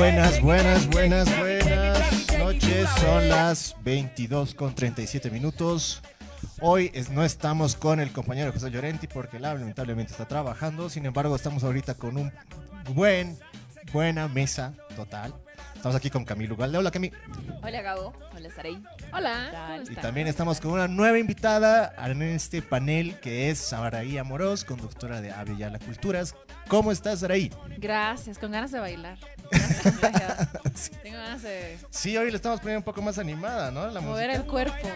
Buenas, buenas, buenas, buenas noches. Son las 22 con 37 minutos. Hoy no estamos con el compañero José Llorenti porque él lamentablemente está trabajando. Sin embargo, estamos ahorita con un buen, buena mesa total. Estamos aquí con Camilo Ugalde. Hola, Cami. Hola Gabo, hola Saray. Hola. Y también estamos con una nueva invitada en este panel que es Saraí Amorós, conductora de Ave ya la Culturas. ¿Cómo estás, Saraí? Gracias, con ganas de bailar. Gracias, gracias. Sí. Tengo ganas de Sí, hoy le estamos poniendo un poco más animada, ¿no? La mover música. el cuerpo.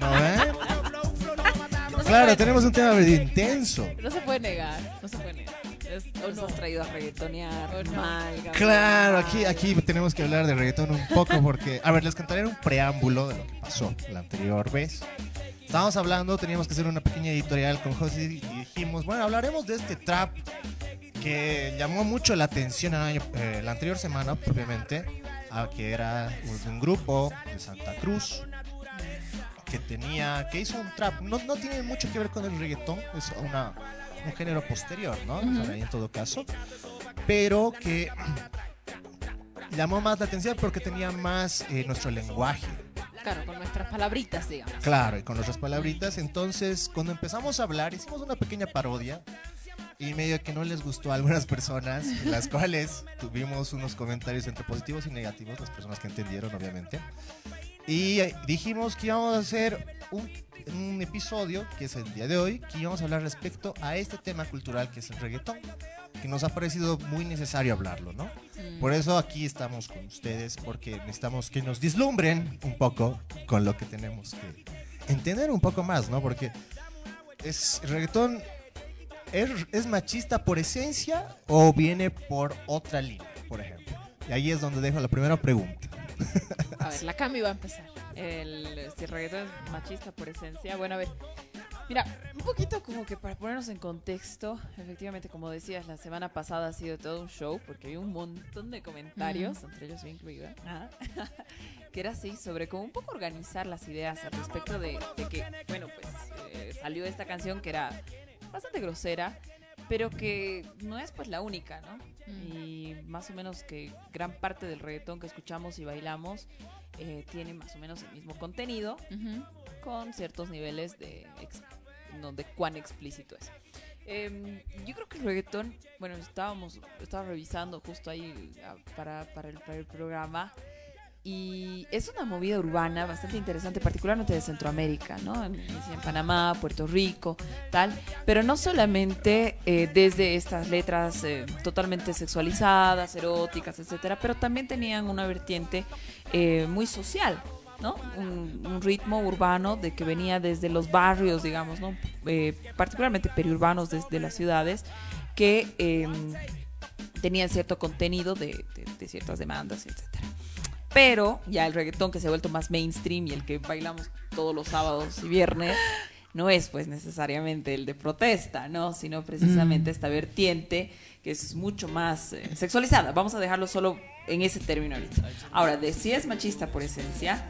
¿No, eh? Claro, tenemos un tema medio intenso. No se puede negar, no se puede negar. Es- o Nos no. has traído a reggaetonear Oh, no. mal, Gabo. Claro, aquí, mal. aquí tenemos que hablar de reggaetón un poco porque, a ver, les contaré un preámbulo de lo que pasó la anterior vez. Estábamos hablando, teníamos que hacer una pequeña editorial con José y dijimos, bueno, hablaremos de este trap que llamó mucho la atención el año- eh, la anterior semana, propiamente, a que era un, un grupo de Santa Cruz que tenía, que hizo un trap. No, no tiene mucho que ver con el reggaetón, es una, un género posterior, ¿no? O sea, en todo caso. Pero que llamó más la atención porque tenía más eh, nuestro lenguaje. Claro, con nuestras palabritas, digamos. Claro, y con nuestras palabritas. Entonces, cuando empezamos a hablar, hicimos una pequeña parodia. Y medio que no les gustó a algunas personas, las cuales tuvimos unos comentarios entre positivos y negativos, las personas que entendieron, obviamente. Y dijimos que íbamos a hacer un, un episodio, que es el día de hoy, que íbamos a hablar respecto a este tema cultural que es el reggaetón, que nos ha parecido muy necesario hablarlo, ¿no? Mm. Por eso aquí estamos con ustedes, porque necesitamos que nos dislumbren un poco con lo que tenemos que entender un poco más, ¿no? Porque es, el reggaetón es, es machista por esencia o viene por otra línea, por ejemplo. Y ahí es donde dejo la primera pregunta. A ver, la Cami va a empezar. El, si el reggaetón es machista por esencia. Bueno, a ver. Mira, un poquito como que para ponernos en contexto, efectivamente, como decías, la semana pasada ha sido todo un show porque había un montón de comentarios, entre ellos yo incluida, Ajá. que era así, sobre cómo un poco organizar las ideas al respecto de, de que, bueno, pues eh, salió esta canción que era bastante grosera, pero que no es pues la única, ¿no? Mm. Y más o menos que gran parte del reggaetón que escuchamos y bailamos eh, tiene más o menos el mismo contenido con ciertos niveles de, ex- no, de cuán explícito es. Em, yo creo que el reggaetón, bueno, estábamos, estaba revisando justo ahí ah, para, para, el, para el programa y es una movida urbana bastante interesante, particularmente de Centroamérica, ¿no? En, Panamá, Puerto Rico, tal, pero no solamente eh, desde estas letras eh, totalmente sexualizadas, eróticas, etcétera, pero también tenían una vertiente eh, muy social, ¿no? Un, ritmo urbano de que venía desde los barrios, digamos, ¿no? Eh, particularmente periurbanos desde las ciudades, que eh, tenían cierto contenido de, de- de ciertas demandas, etcétera. Pero ya el reggaetón que se ha vuelto más mainstream y el que bailamos todos los sábados y viernes no es pues necesariamente el de protesta, ¿no? Sino precisamente esta vertiente que es mucho más eh, sexualizada. Vamos a dejarlo solo en ese término ahorita. Ahora, de si es machista por esencia,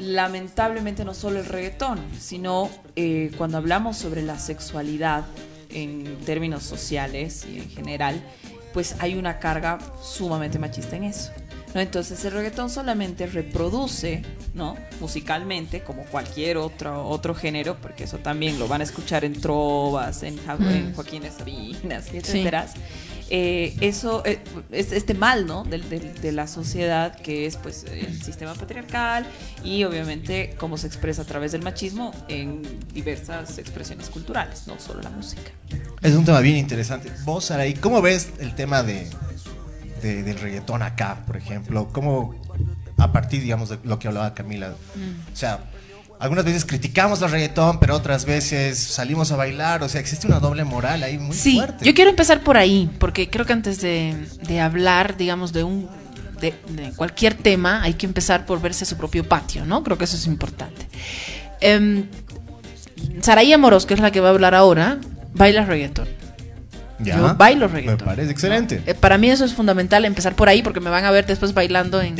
lamentablemente no solo el reggaetón, sino eh, cuando hablamos sobre la sexualidad en términos sociales y en general, pues hay una carga sumamente machista en eso. ¿No? Entonces el reggaetón solamente reproduce, ¿no? Musicalmente, como cualquier otro, otro género, porque eso también lo van a escuchar en trovas, en, Ja- en Mm. Joaquín Sabinas, etcétera. Eh, eso eh, es este mal, ¿no? Del- del- de, la sociedad que es pues el sistema patriarcal y obviamente cómo se expresa a través del machismo en diversas expresiones culturales, no solo la música. Es un tema bien interesante. Vos, Saraí, ¿cómo ves el tema de, de- del reggaetón acá, por ejemplo? ¿Cómo, a partir, digamos, de lo que hablaba Camila? O sea, algunas veces criticamos el reggaetón, pero otras veces salimos a bailar. O sea, existe una doble moral ahí muy Sí, fuerte. yo quiero empezar por ahí, porque creo que antes de, de hablar, digamos, de un de, de cualquier tema, hay que empezar por verse su propio patio, ¿no? Creo que eso es importante. Em, Saraí Amoros, que es la que va a hablar ahora, baila reggaetón. Ya. Yo bailo reggaetón. Me parece excelente. Eh, para mí eso es fundamental, empezar por ahí, porque me van a ver después bailando en,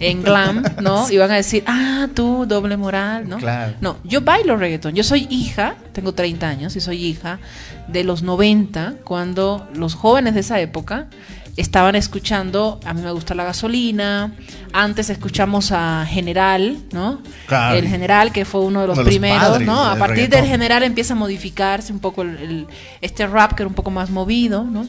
en glam, ¿no? Y van a decir, ah, tú, doble moral, ¿no? Claro. No, yo bailo reggaetón. Yo soy hija, tengo 30 años y soy hija de los 90, cuando los jóvenes de esa época estaban escuchando, a mí me gusta la gasolina, antes escuchamos a General, ¿no? Claro. El General, que fue uno de los Uno de los primeros, ¿no? A partir del general empieza a modificarse un poco el, el- este rap que era un poco más movido, ¿no?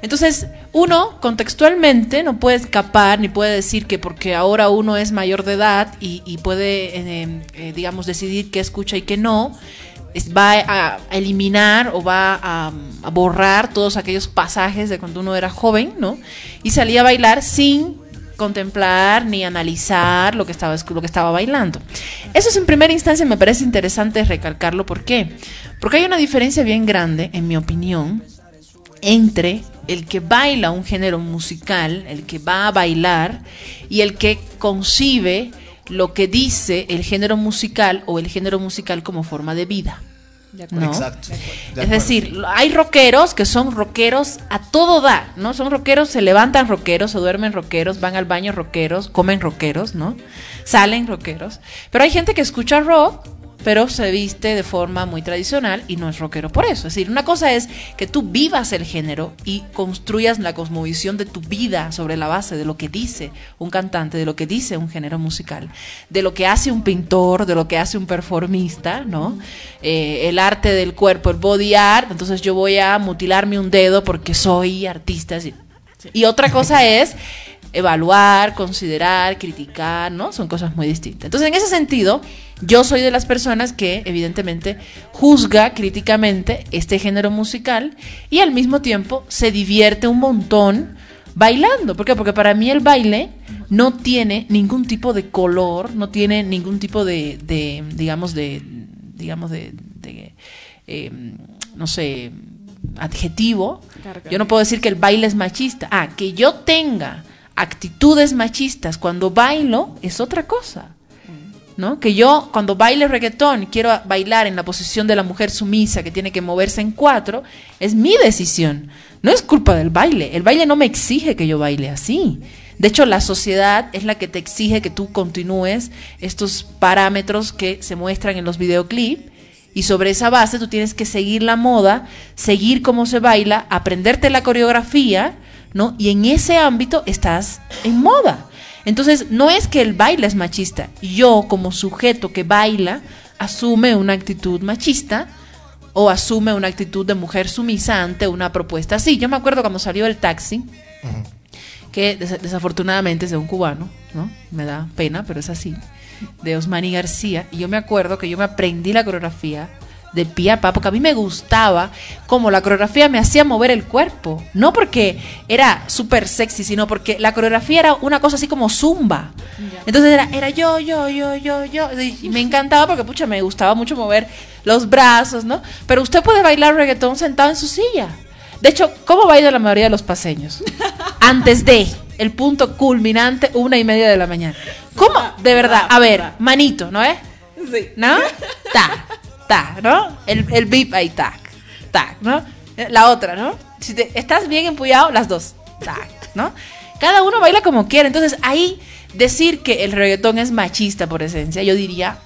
Entonces, uno contextualmente no puede escapar ni puede decir que porque ahora uno es mayor de edad y, y puede, eh, eh, digamos, decidir qué escucha y qué no, va a eliminar o va a, a borrar todos aquellos pasajes de cuando uno era joven, ¿no? Y salía a bailar sin contemplar ni analizar lo que estaba lo que estaba bailando. Eso es en primera instancia me parece interesante recalcarlo, ¿por qué? Porque hay una diferencia bien grande, en mi opinión, entre el que baila un género musical, el que va a bailar y el que concibe lo que dice el género musical o el género musical como forma de vida. De acuerdo. ¿no? Exacto. De Es acuerdo. decir, hay rockeros que son rockeros a todo dar, ¿no? Son rockeros, se levantan rockeros, se duermen rockeros, van al baño rockeros, comen rockeros, ¿no? Salen rockeros. Pero hay gente que escucha rock, pero se viste de forma muy tradicional y no es rockero por eso. Es decir, una cosa es que tú vivas el género y construyas la cosmovisión de tu vida sobre la base de lo que dice un cantante, de lo que dice un género musical, de lo que hace un pintor, de lo que hace un performista, ¿no? Eh, el arte del cuerpo, el body art, entonces yo voy a mutilarme un dedo porque soy artista. así. Y otra cosa es evaluar, considerar, criticar, ¿no? Son cosas muy distintas. Entonces, en ese sentido, yo soy de las personas que evidentemente juzga críticamente este género musical y al mismo tiempo se divierte un montón bailando. ¿Por qué? Porque para mí el baile no tiene ningún tipo de color, no tiene ningún tipo de, de, digamos, de, digamos, de, de, eh, no sé, adjetivo. Yo no puedo decir que el baile es machista. Ah, que yo tenga actitudes machistas cuando bailo es otra cosa. ¿No? Que yo cuando baile reggaetón quiero bailar en la posición de la mujer sumisa que tiene que moverse en cuatro, es mi decisión. No es culpa del baile. El baile no me exige que yo baile así. De hecho, la sociedad es la que te exige que tú continúes estos parámetros que se muestran en los videoclips y sobre esa base tú tienes que seguir la moda, seguir cómo se baila, aprenderte la coreografía, ¿no? Y en ese ámbito estás en moda. Entonces, no es que el baile es machista. Yo, como sujeto que baila, asume una actitud machista o asume una actitud de mujer sumisa ante una propuesta así. Yo me acuerdo cuando salió el taxi, que des- desafortunadamente es de un cubano, ¿no? Me da pena, pero es así, de Osmani García. Y yo me acuerdo que yo me aprendí la coreografía de pie a pa, porque a mí me gustaba como la coreografía me hacía mover el cuerpo. No porque era súper sexy, sino porque la coreografía era una cosa así como zumba. Entonces era, era yo, yo, yo, yo, yo. Y me encantaba porque, pucha, me gustaba mucho mover los brazos, ¿no? Pero usted puede bailar reggaetón sentado en su silla. De hecho, ¿cómo baila la mayoría de los paseños? Antes de el punto culminante, una y media de la mañana. ¿Cómo? De verdad. A ver, manito, ¿no es? Sí. ¿No? Ta, ¿no? El, el beep ahí, tac, tac, ¿no? La otra, ¿no? Si te, estás bien empullado, las dos, tac, ¿no? Cada uno baila como quiere. Entonces, ahí decir que el reggaetón es machista por esencia, yo diría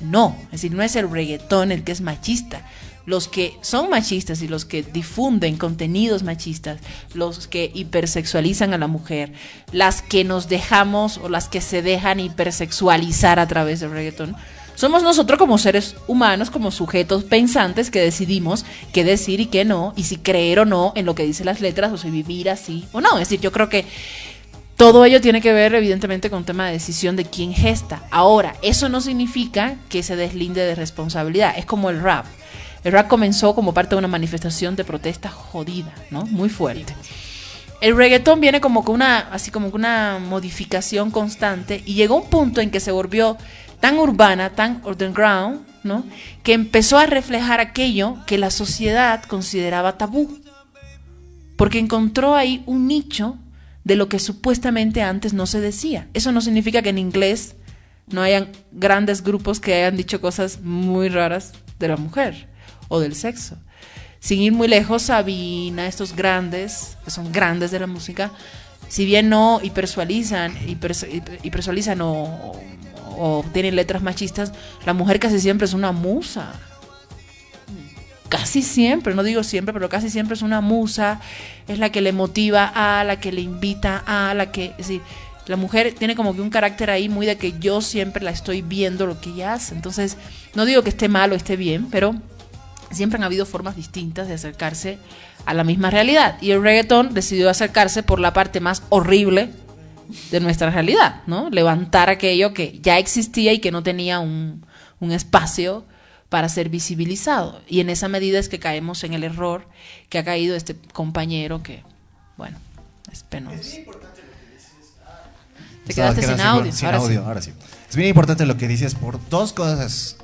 no. Es decir, no es el reggaetón el que es machista. los que son machistas y los que difunden contenidos machistas, los que hipersexualizan a la mujer, las que nos dejamos o las que se dejan hipersexualizar a través del reggaetón, somos nosotros como seres humanos, como sujetos pensantes que decidimos qué decir y qué no, y si creer o no en lo que dicen las letras, o si vivir así o no. Es decir, yo creo que todo ello tiene que ver, evidentemente, con tema de decisión de quién gesta. Ahora, eso no significa que se deslinde de responsabilidad. Es como el rap. El rap comenzó como parte de una manifestación de protesta jodida, ¿no? Muy fuerte. El reggaetón viene como con una, así como una modificación constante y llegó un punto en que se volvió tan urbana, tan underground, ¿no? Que empezó a reflejar aquello que la sociedad consideraba tabú. Porque encontró ahí un nicho de lo que supuestamente antes no se decía. Eso no significa que en inglés no hayan grandes grupos que hayan dicho cosas muy raras de la mujer o del sexo. Sin ir muy lejos, Sabina, estos grandes, que son grandes de la música, si bien no hipersexualizan, hiper- hipersexualizan o, o tienen letras machistas, la mujer casi siempre es una musa. Casi siempre, no digo siempre, pero casi siempre es una musa, es la que le motiva a, la que le invita a, la que, es decir, la mujer tiene como que un carácter ahí muy de que yo siempre la estoy viendo lo que ella hace. Entonces, no digo que esté mal o esté bien, pero siempre han habido formas distintas de acercarse a la misma realidad. Y el reggaetón decidió acercarse por la parte más horrible de nuestra realidad, ¿no? Levantar aquello que ya existía y que no tenía un, un espacio para ser visibilizado. Y en esa medida es que caemos en el error que ha caído este compañero que, bueno, es penoso. Te Estaba quedaste sin audio. sin ahora sí. audio, ahora sí. Es bien importante lo que dices por dos cosas.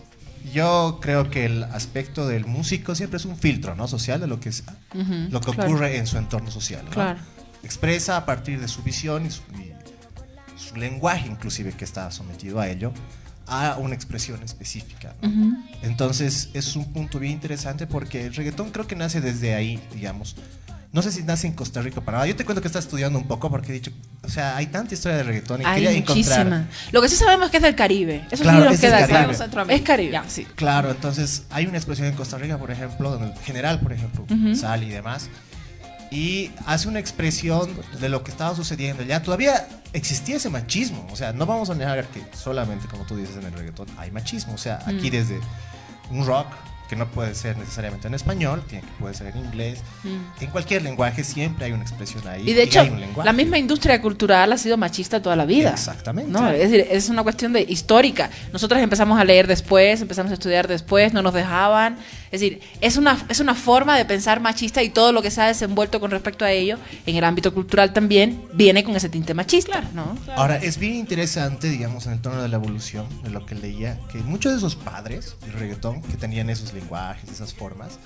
Yo creo que el aspecto del músico siempre es un filtro, ¿no? Social de lo que es, lo que claro. ocurre en su entorno social, ¿no? Claro. Expresa a partir de su visión y su, y su lenguaje, inclusive que está sometido a ello, a una expresión específica. Entonces es un punto bien interesante porque el reggaetón creo que nace desde ahí, digamos. No sé si nace en Costa Rica o Panamá. Yo te cuento que está estudiando un poco porque he dicho, o sea, hay tanta historia de reggaetón y Hay quería encontrar. muchísima. Lo que sí sabemos es que es del Caribe. Eso Claro, sí nos es queda claro. Es Caribe, Ya. sí. Claro, entonces hay una expresión en Costa Rica, por ejemplo, donde el general, por ejemplo, Ujú. sale y demás, y hace una expresión de lo que estaba sucediendo. Ya todavía existía ese machismo, o sea, no vamos a negar que solamente, como tú dices en el reggaetón, hay machismo, o sea, aquí Mm. desde un rock que no puede ser necesariamente en español, tiene que puede ser en inglés, Mm. en cualquier lenguaje siempre hay una expresión ahí. Y de hecho, lenguaje. la misma industria cultural ha sido machista toda la vida. Exactamente. No, es decir, es una cuestión de histórica. Nosotros empezamos a leer después, empezamos a estudiar después, no nos dejaban. Es decir, es una, es una forma de pensar machista y todo lo que se ha desenvuelto con respecto a ello en el ámbito cultural también viene con ese tinte machista, ¿no? Ahora, es bien interesante, digamos, en el tono de la evolución, de lo que leía, que muchos de esos padres del reggaetón, que tenían esos lenguajes, esas formas,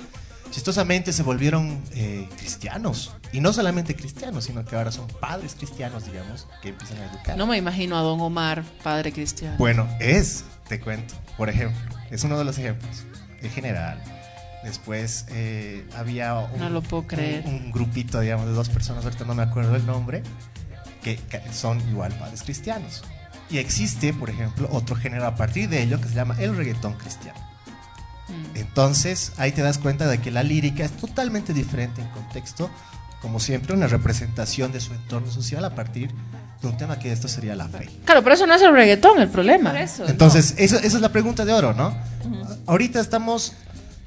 chistosamente se volvieron eh, cristianos. Y no solamente cristianos, sino que ahora son padres cristianos, digamos, que empiezan a educar. No me imagino a Don Omar, padre cristiano. Bueno, es, te cuento, por ejemplo, es uno de los ejemplos. El general. Después eh, había un, No lo puedo creer. un- un grupito, digamos, de dos personas, ahorita no me acuerdo el nombre, que, que son igual padres cristianos. Y existe, por ejemplo, otro género a partir de ello que se llama el reggaetón cristiano. Mm. Entonces ahí te das cuenta de que la lírica es totalmente diferente en contexto, como siempre, una representación de su entorno social a partir de un tema que esto sería la fe. Claro, pero eso no es el reggaetón el problema. Eso. Entonces, eso- esa es la pregunta de oro, ¿no? Ahorita estamos,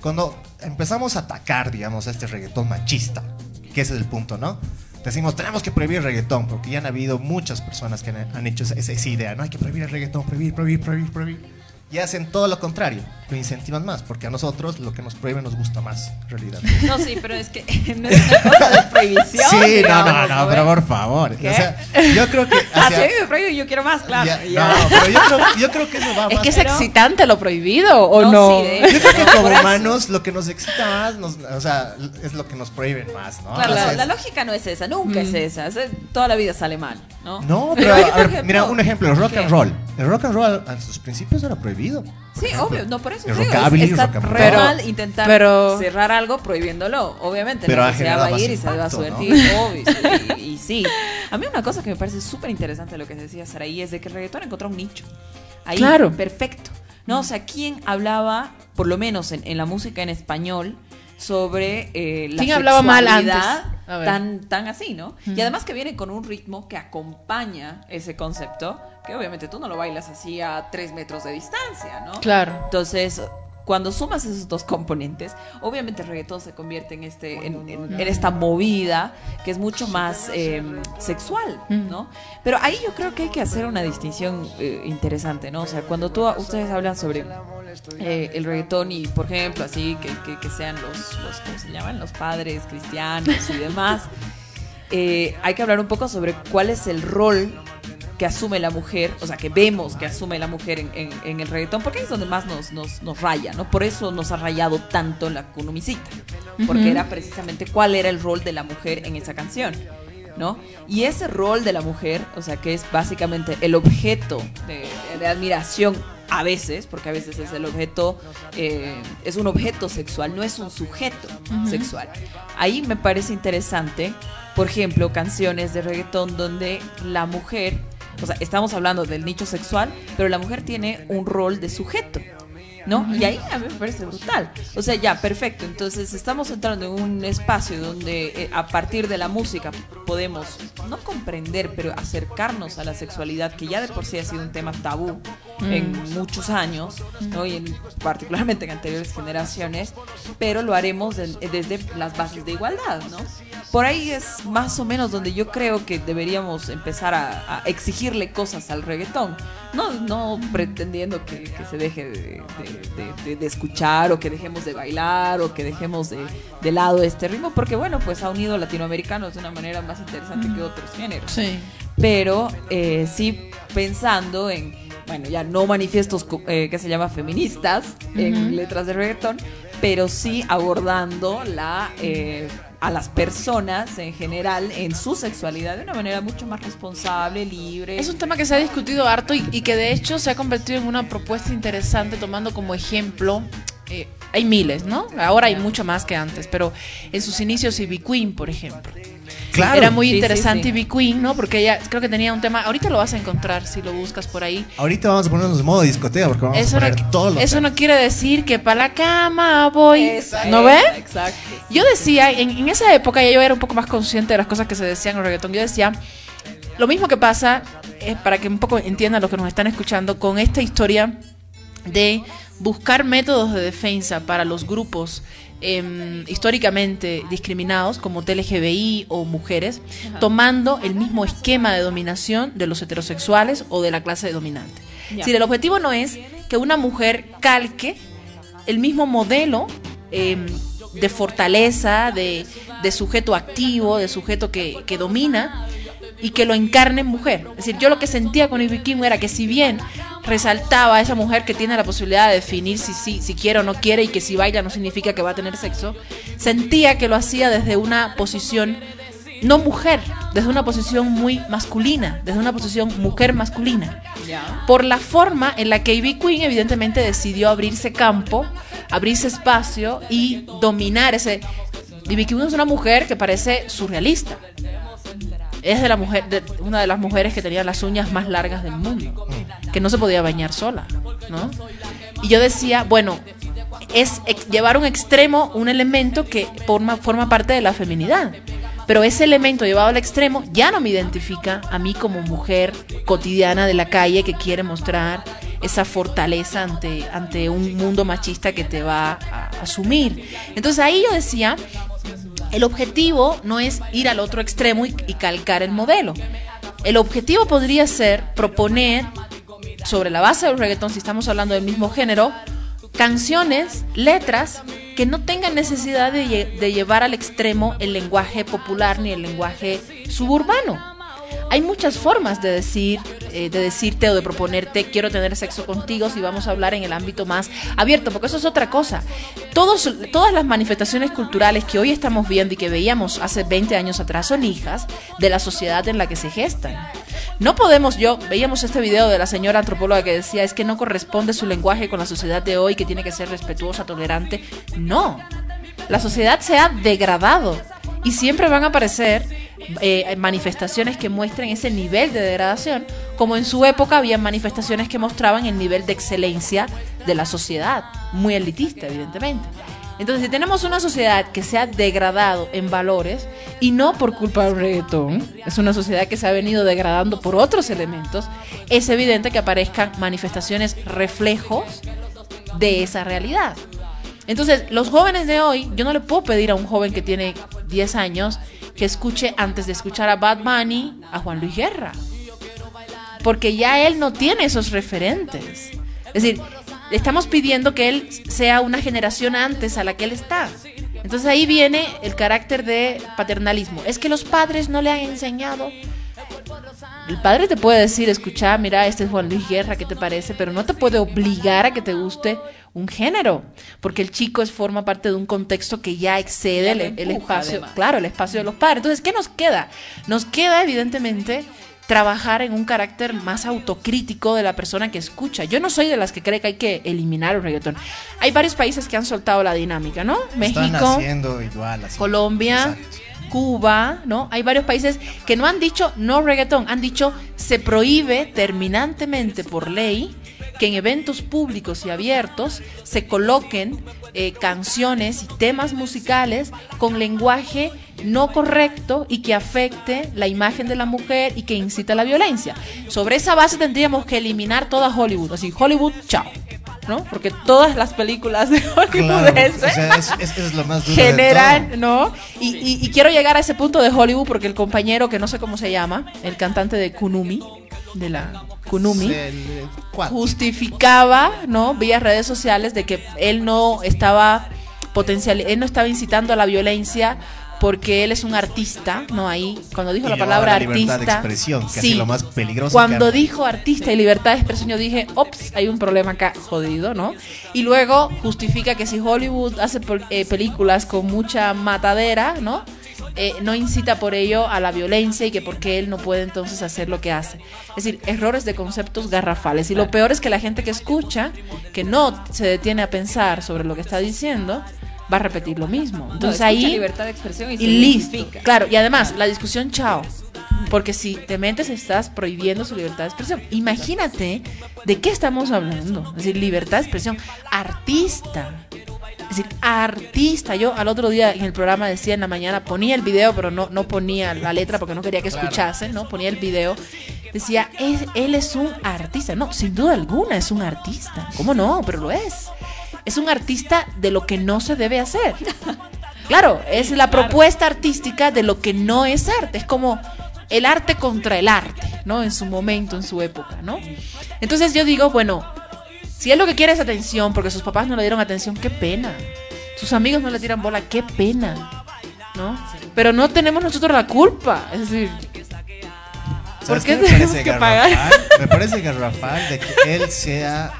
cuando empezamos a atacar, digamos, a este reggaetón machista, que ese es el punto, ¿no? Decimos, tenemos que prohibir reggaetón, porque ya han habido muchas personas que han, hecho esa idea, ¿no? Hay que prohibir el reggaetón, prohibir, prohibir, prohibir, prohibir. Y hacen todo lo contrario, lo incentivan más, porque a nosotros lo que nos prohíben nos gusta más, en realidad. No, sí, pero es que no es una cosa de prohibición. Sí, no, digamos, no, no, pero por favor. ¿Qué? O sea, yo creo que... Ah, hacia- sí, me prohíbo y yo quiero más, claro. ya- ya. No, pero yo creo, yo creo que eso va Es más que es pero- excitante lo prohibido, ¿o no? No, sí, de Yo creo que No, como humanos lo que nos excita más, nos- o sea, es lo que nos prohíben más, ¿no? Claro, la, Entonces- la lógica no es esa, nunca es esa. es- toda la vida sale mal, ¿no? no, pero, a ver, mira un ejemplo, el rock ¿qué? and roll. El rock and roll en sus principios era prohibido. Por Sí, ejemplo. obvio, no por eso digo, es- está Pero- mal intentar pero- cerrar algo prohibiéndolo, obviamente Pero la ha sociedad va a ir más y se va a impacto, suertir, obvio, y, y sí. A mí una cosa que me parece súper interesante de lo que decía Saraí es de que el reggaetón encontró un nicho. Ahí, Claro. perfecto. ¿no? O sea, ¿quién hablaba, por lo menos en, en la música en español, sobre eh, la ¿Quién hablaba mal antes? A ver. tan, tan así, ¿no? Y además que viene con un ritmo que acompaña ese concepto, que obviamente tú no lo bailas así a tres metros de distancia, ¿no? Claro. Entonces, cuando sumas esos dos componentes, obviamente el reggaetón se convierte en, este, en, en- en esta movida que es mucho más eh, sexual, ¿no? Pero ahí yo creo que hay que hacer una distinción eh, interesante, ¿no? O sea, cuando tú, ustedes hablan sobre eh, el reggaetón y, por ejemplo, así, que, que- que sean los, los, ¿cómo se llaman? Los padres cristianos y demás, eh, hay que hablar un poco sobre cuál es el rol que asume la mujer, o sea, que vemos que asume la mujer en, en- en el reggaetón, porque es donde más nos, nos, nos raya, ¿no? Por eso nos ha rayado tanto la Kunumisita, porque era precisamente cuál era el rol de la mujer en esa canción, ¿no? Y ese rol de la mujer, o sea, que es básicamente el objeto de, de admiración a veces, porque a veces es el objeto, eh, es un objeto sexual, no es un sujeto sexual. Ahí me parece interesante, por ejemplo, canciones de reggaetón donde la mujer, o sea, estamos hablando del nicho sexual, pero la mujer tiene un rol de sujeto. ¿No? Y ahí a mí me parece brutal. O sea, ya, perfecto. Entonces estamos entrando en un espacio donde eh, a partir de la música podemos no comprender, pero acercarnos a la sexualidad, que ya de por sí ha sido un tema tabú en muchos años, ¿no? Y en- particularmente en anteriores generaciones, pero lo haremos del- desde las bases de igualdad, ¿no? Por ahí es más o menos donde yo creo que deberíamos empezar a, a exigirle cosas al reggaetón. No, no pretendiendo que, que se deje de, de- de- de- de escuchar o que dejemos de bailar o que dejemos de, de lado este ritmo, porque bueno, pues ha unido latinoamericanos de una manera más interesante que otros géneros. Sí. pero eh, sí pensando en, bueno, ya no manifiestos eh, que se llama feministas en letras de reggaetón, pero sí abordando la eh, a las personas en general en su sexualidad de una manera mucho más responsable, libre. Es un tema que se ha discutido harto y, que de hecho se ha convertido en una propuesta interesante tomando como ejemplo, eh, hay miles, ¿no? Ahora hay mucho más que antes, pero en sus inicios Ivy Queen, por ejemplo. Claro. Era muy Sí, sí, interesante sí. Ivy Queen, ¿no? Porque ella creo que tenía un tema, ahorita lo vas a encontrar si lo buscas por ahí. Ahorita vamos a ponernos en modo discoteca porque vamos Eso, a no, poner todos los eso no quiere decir que para la cama voy. Esa, ¿No esa, ve? Exacto. Yo decía, en, en esa época ya yo era un poco más consciente de las cosas que se decían en el reggaetón. Yo decía, lo mismo que pasa, es para que un poco entiendan los que nos están escuchando, con esta historia de buscar métodos de defensa para los grupos em, históricamente discriminados, como TLGBI o mujeres, tomando el mismo esquema de dominación de los heterosexuales o de la clase dominante. Decir, el objetivo no es que una mujer calque el mismo modelo em, de fortaleza, de, de sujeto activo, de sujeto que, que domina y que lo encarne en mujer. Es decir, yo lo que sentía con Ivy Kim era que si bien resaltaba a esa mujer que tiene la posibilidad de definir si, si, si quiere o no quiere y que si baila no significa que va a tener sexo, sentía que lo hacía desde una posición no mujer, desde una posición muy masculina, desde una posición mujer masculina por la forma en la que Ivy Queen evidentemente decidió abrirse campo, abrirse espacio y dominar ese... Ivy Queen es una mujer que parece surrealista. Es de la mujer, de- una de las mujeres que tenía las uñas más largas del mundo, que no se podía bañar sola, ¿no? Y yo decía, bueno, es llevar un extremo un elemento que forma, forma parte de la feminidad. Pero ese elemento llevado al extremo ya no me identifica a mí como mujer cotidiana de la calle que quiere mostrar esa fortaleza ante, ante un mundo machista que te va a asumir. Entonces ahí yo decía, el objetivo no es ir al otro extremo y, calcar el modelo. El objetivo podría ser proponer, sobre la base del reggaetón, si estamos hablando del mismo género, canciones, letras que no tengan necesidad de llevar al extremo el lenguaje popular ni el lenguaje suburbano. Hay muchas formas de decir, eh, de decirte o de proponerte quiero tener sexo contigo si vamos a hablar en el ámbito más abierto, porque eso es otra cosa. Todos, todas las manifestaciones culturales que hoy estamos viendo y que veíamos hace 20 años atrás son hijas de la sociedad en la que se gestan. No podemos, yo veíamos este video de la señora antropóloga que decía es que no corresponde su lenguaje con la sociedad de hoy, que tiene que ser respetuosa, tolerante. No, la sociedad se ha degradado y siempre van a aparecer eh, manifestaciones que muestren ese nivel de degradación como en su época había manifestaciones que mostraban el nivel de excelencia de la sociedad, muy elitista, evidentemente. Entonces, si tenemos una sociedad que se ha degradado en valores, y no por culpa del reggaetón, es una sociedad que se ha venido degradando por otros elementos, es evidente que aparezcan manifestaciones reflejos de esa realidad. Entonces, los jóvenes de hoy, yo no le puedo pedir a un joven que tiene 10 años que escuche antes de escuchar a Bad Bunny a Juan Luis Guerra. Porque ya él no tiene esos referentes. Es decir, le estamos pidiendo que él sea una generación antes a la que él está. Entonces ahí viene el carácter de paternalismo. Es que los padres no le han enseñado. El padre te puede decir, escucha, mira, este es Juan Luis Guerra, ¿qué te parece? Pero no te puede obligar a que te guste un género, porque el chico es, forma parte de un contexto que ya excede el, empuja, espacio, además. claro, el espacio de los padres. Entonces, ¿qué nos queda? Nos queda, evidentemente, trabajar en un carácter más autocrítico de la persona que escucha. Yo no soy de las que cree que hay que eliminar el reggaetón. Hay varios países que han soltado la dinámica, ¿no? Están México, haciendo igual así. Colombia, Exacto. Cuba, ¿no? Hay varios países que no han dicho no reggaetón, han dicho se prohíbe terminantemente por ley que en eventos públicos y abiertos se coloquen eh, canciones y temas musicales con lenguaje no correcto y que afecte la imagen de la mujer y que incita a la violencia. Sobre esa base tendríamos que eliminar toda Hollywood, así Hollywood, chao. ¿No? Porque todas las películas de Hollywood Claro, es- o sea, es, es- es lo más duro de generan, todo. ¿no? Y, y- y quiero llegar a ese punto de Hollywood porque el compañero, que no sé cómo se llama, el cantante de Kunumi, de la Kunumi, El, justificaba, ¿no? Vía redes sociales de que él no estaba potencial, él no estaba incitando a la violencia porque él es un artista, ¿no? Ahí, cuando dijo Y la palabra la libertad de artista. expresión, que sí. lo más peligroso Cuando que dijo artista y libertad de expresión, yo dije, ops, hay un problema acá jodido, ¿no? Y luego justifica que si Hollywood hace eh, películas con mucha matadera, ¿no? Eh, no incita por ello a la violencia y que porque él no puede entonces hacer lo que hace. Es decir, errores de conceptos garrafales. Y lo peor es que la gente que escucha, que no se detiene a pensar sobre lo que está diciendo, va a repetir lo mismo. Entonces No, ahí libertad de expresión y, se y listo. Claro, y además, la discusión, chao. Porque si te metes, estás prohibiendo su libertad de expresión. Imagínate de qué estamos hablando. Es decir, libertad de expresión. Artista. Es decir, artista. Yo al otro día en el programa decía en la mañana, ponía el video, pero no, no ponía la letra porque no quería que escuchase, ¿no? Ponía el video. Decía, "Es- él es un artista. No, sin duda alguna es un artista. ¿Cómo no? Pero lo es. Es un artista de lo que no se debe hacer. Claro, es la propuesta artística de lo que no es arte. Es como el arte contra el arte, ¿no? En su momento, en su época, ¿no? Entonces yo digo, bueno, si él lo que quiere es atención, porque sus papás no le dieron atención, qué pena. Sus amigos no le tiran bola, qué pena. ¿No? Pero no tenemos nosotros la culpa. Es decir, ¿por ¿Sabes qué me tenemos que pagar? Me parece garrafal de que él sea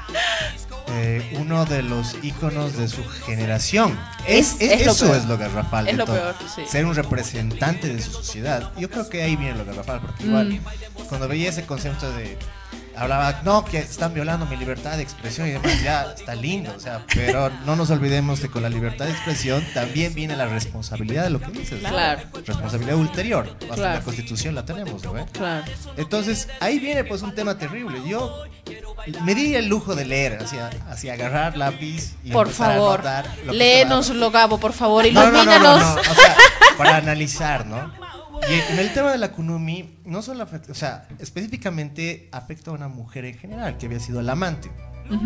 uno de los íconos de su generación. Es, Es- es- es lo eso es lo garrafal. Es lo todo. peor, sí. Ser un representante de su sociedad. Yo creo que ahí viene lo garrafal, porque Mm. igual, cuando veía ese concepto de. Hablaba, no, que están violando mi libertad de expresión y demás, ya está lindo, o sea, pero no nos olvidemos que con la libertad de expresión también viene la responsabilidad de lo que dices. ¿no? Claro. Responsabilidad ulterior. Hasta Claro. la constitución la tenemos, ¿no? ve? Claro. Entonces, ahí viene pues un tema terrible. Yo me di el lujo de leer, hacia, hacia agarrar lápiz y Por favor, léenoslo, Gabo, por favor, estaba- No, no, no, no, ilumínanos. no, o sea, para analizar, ¿no? Y en el tema de la Kunumi, no solo afecta, o sea, específicamente afecta a una mujer en general, que había sido la amante.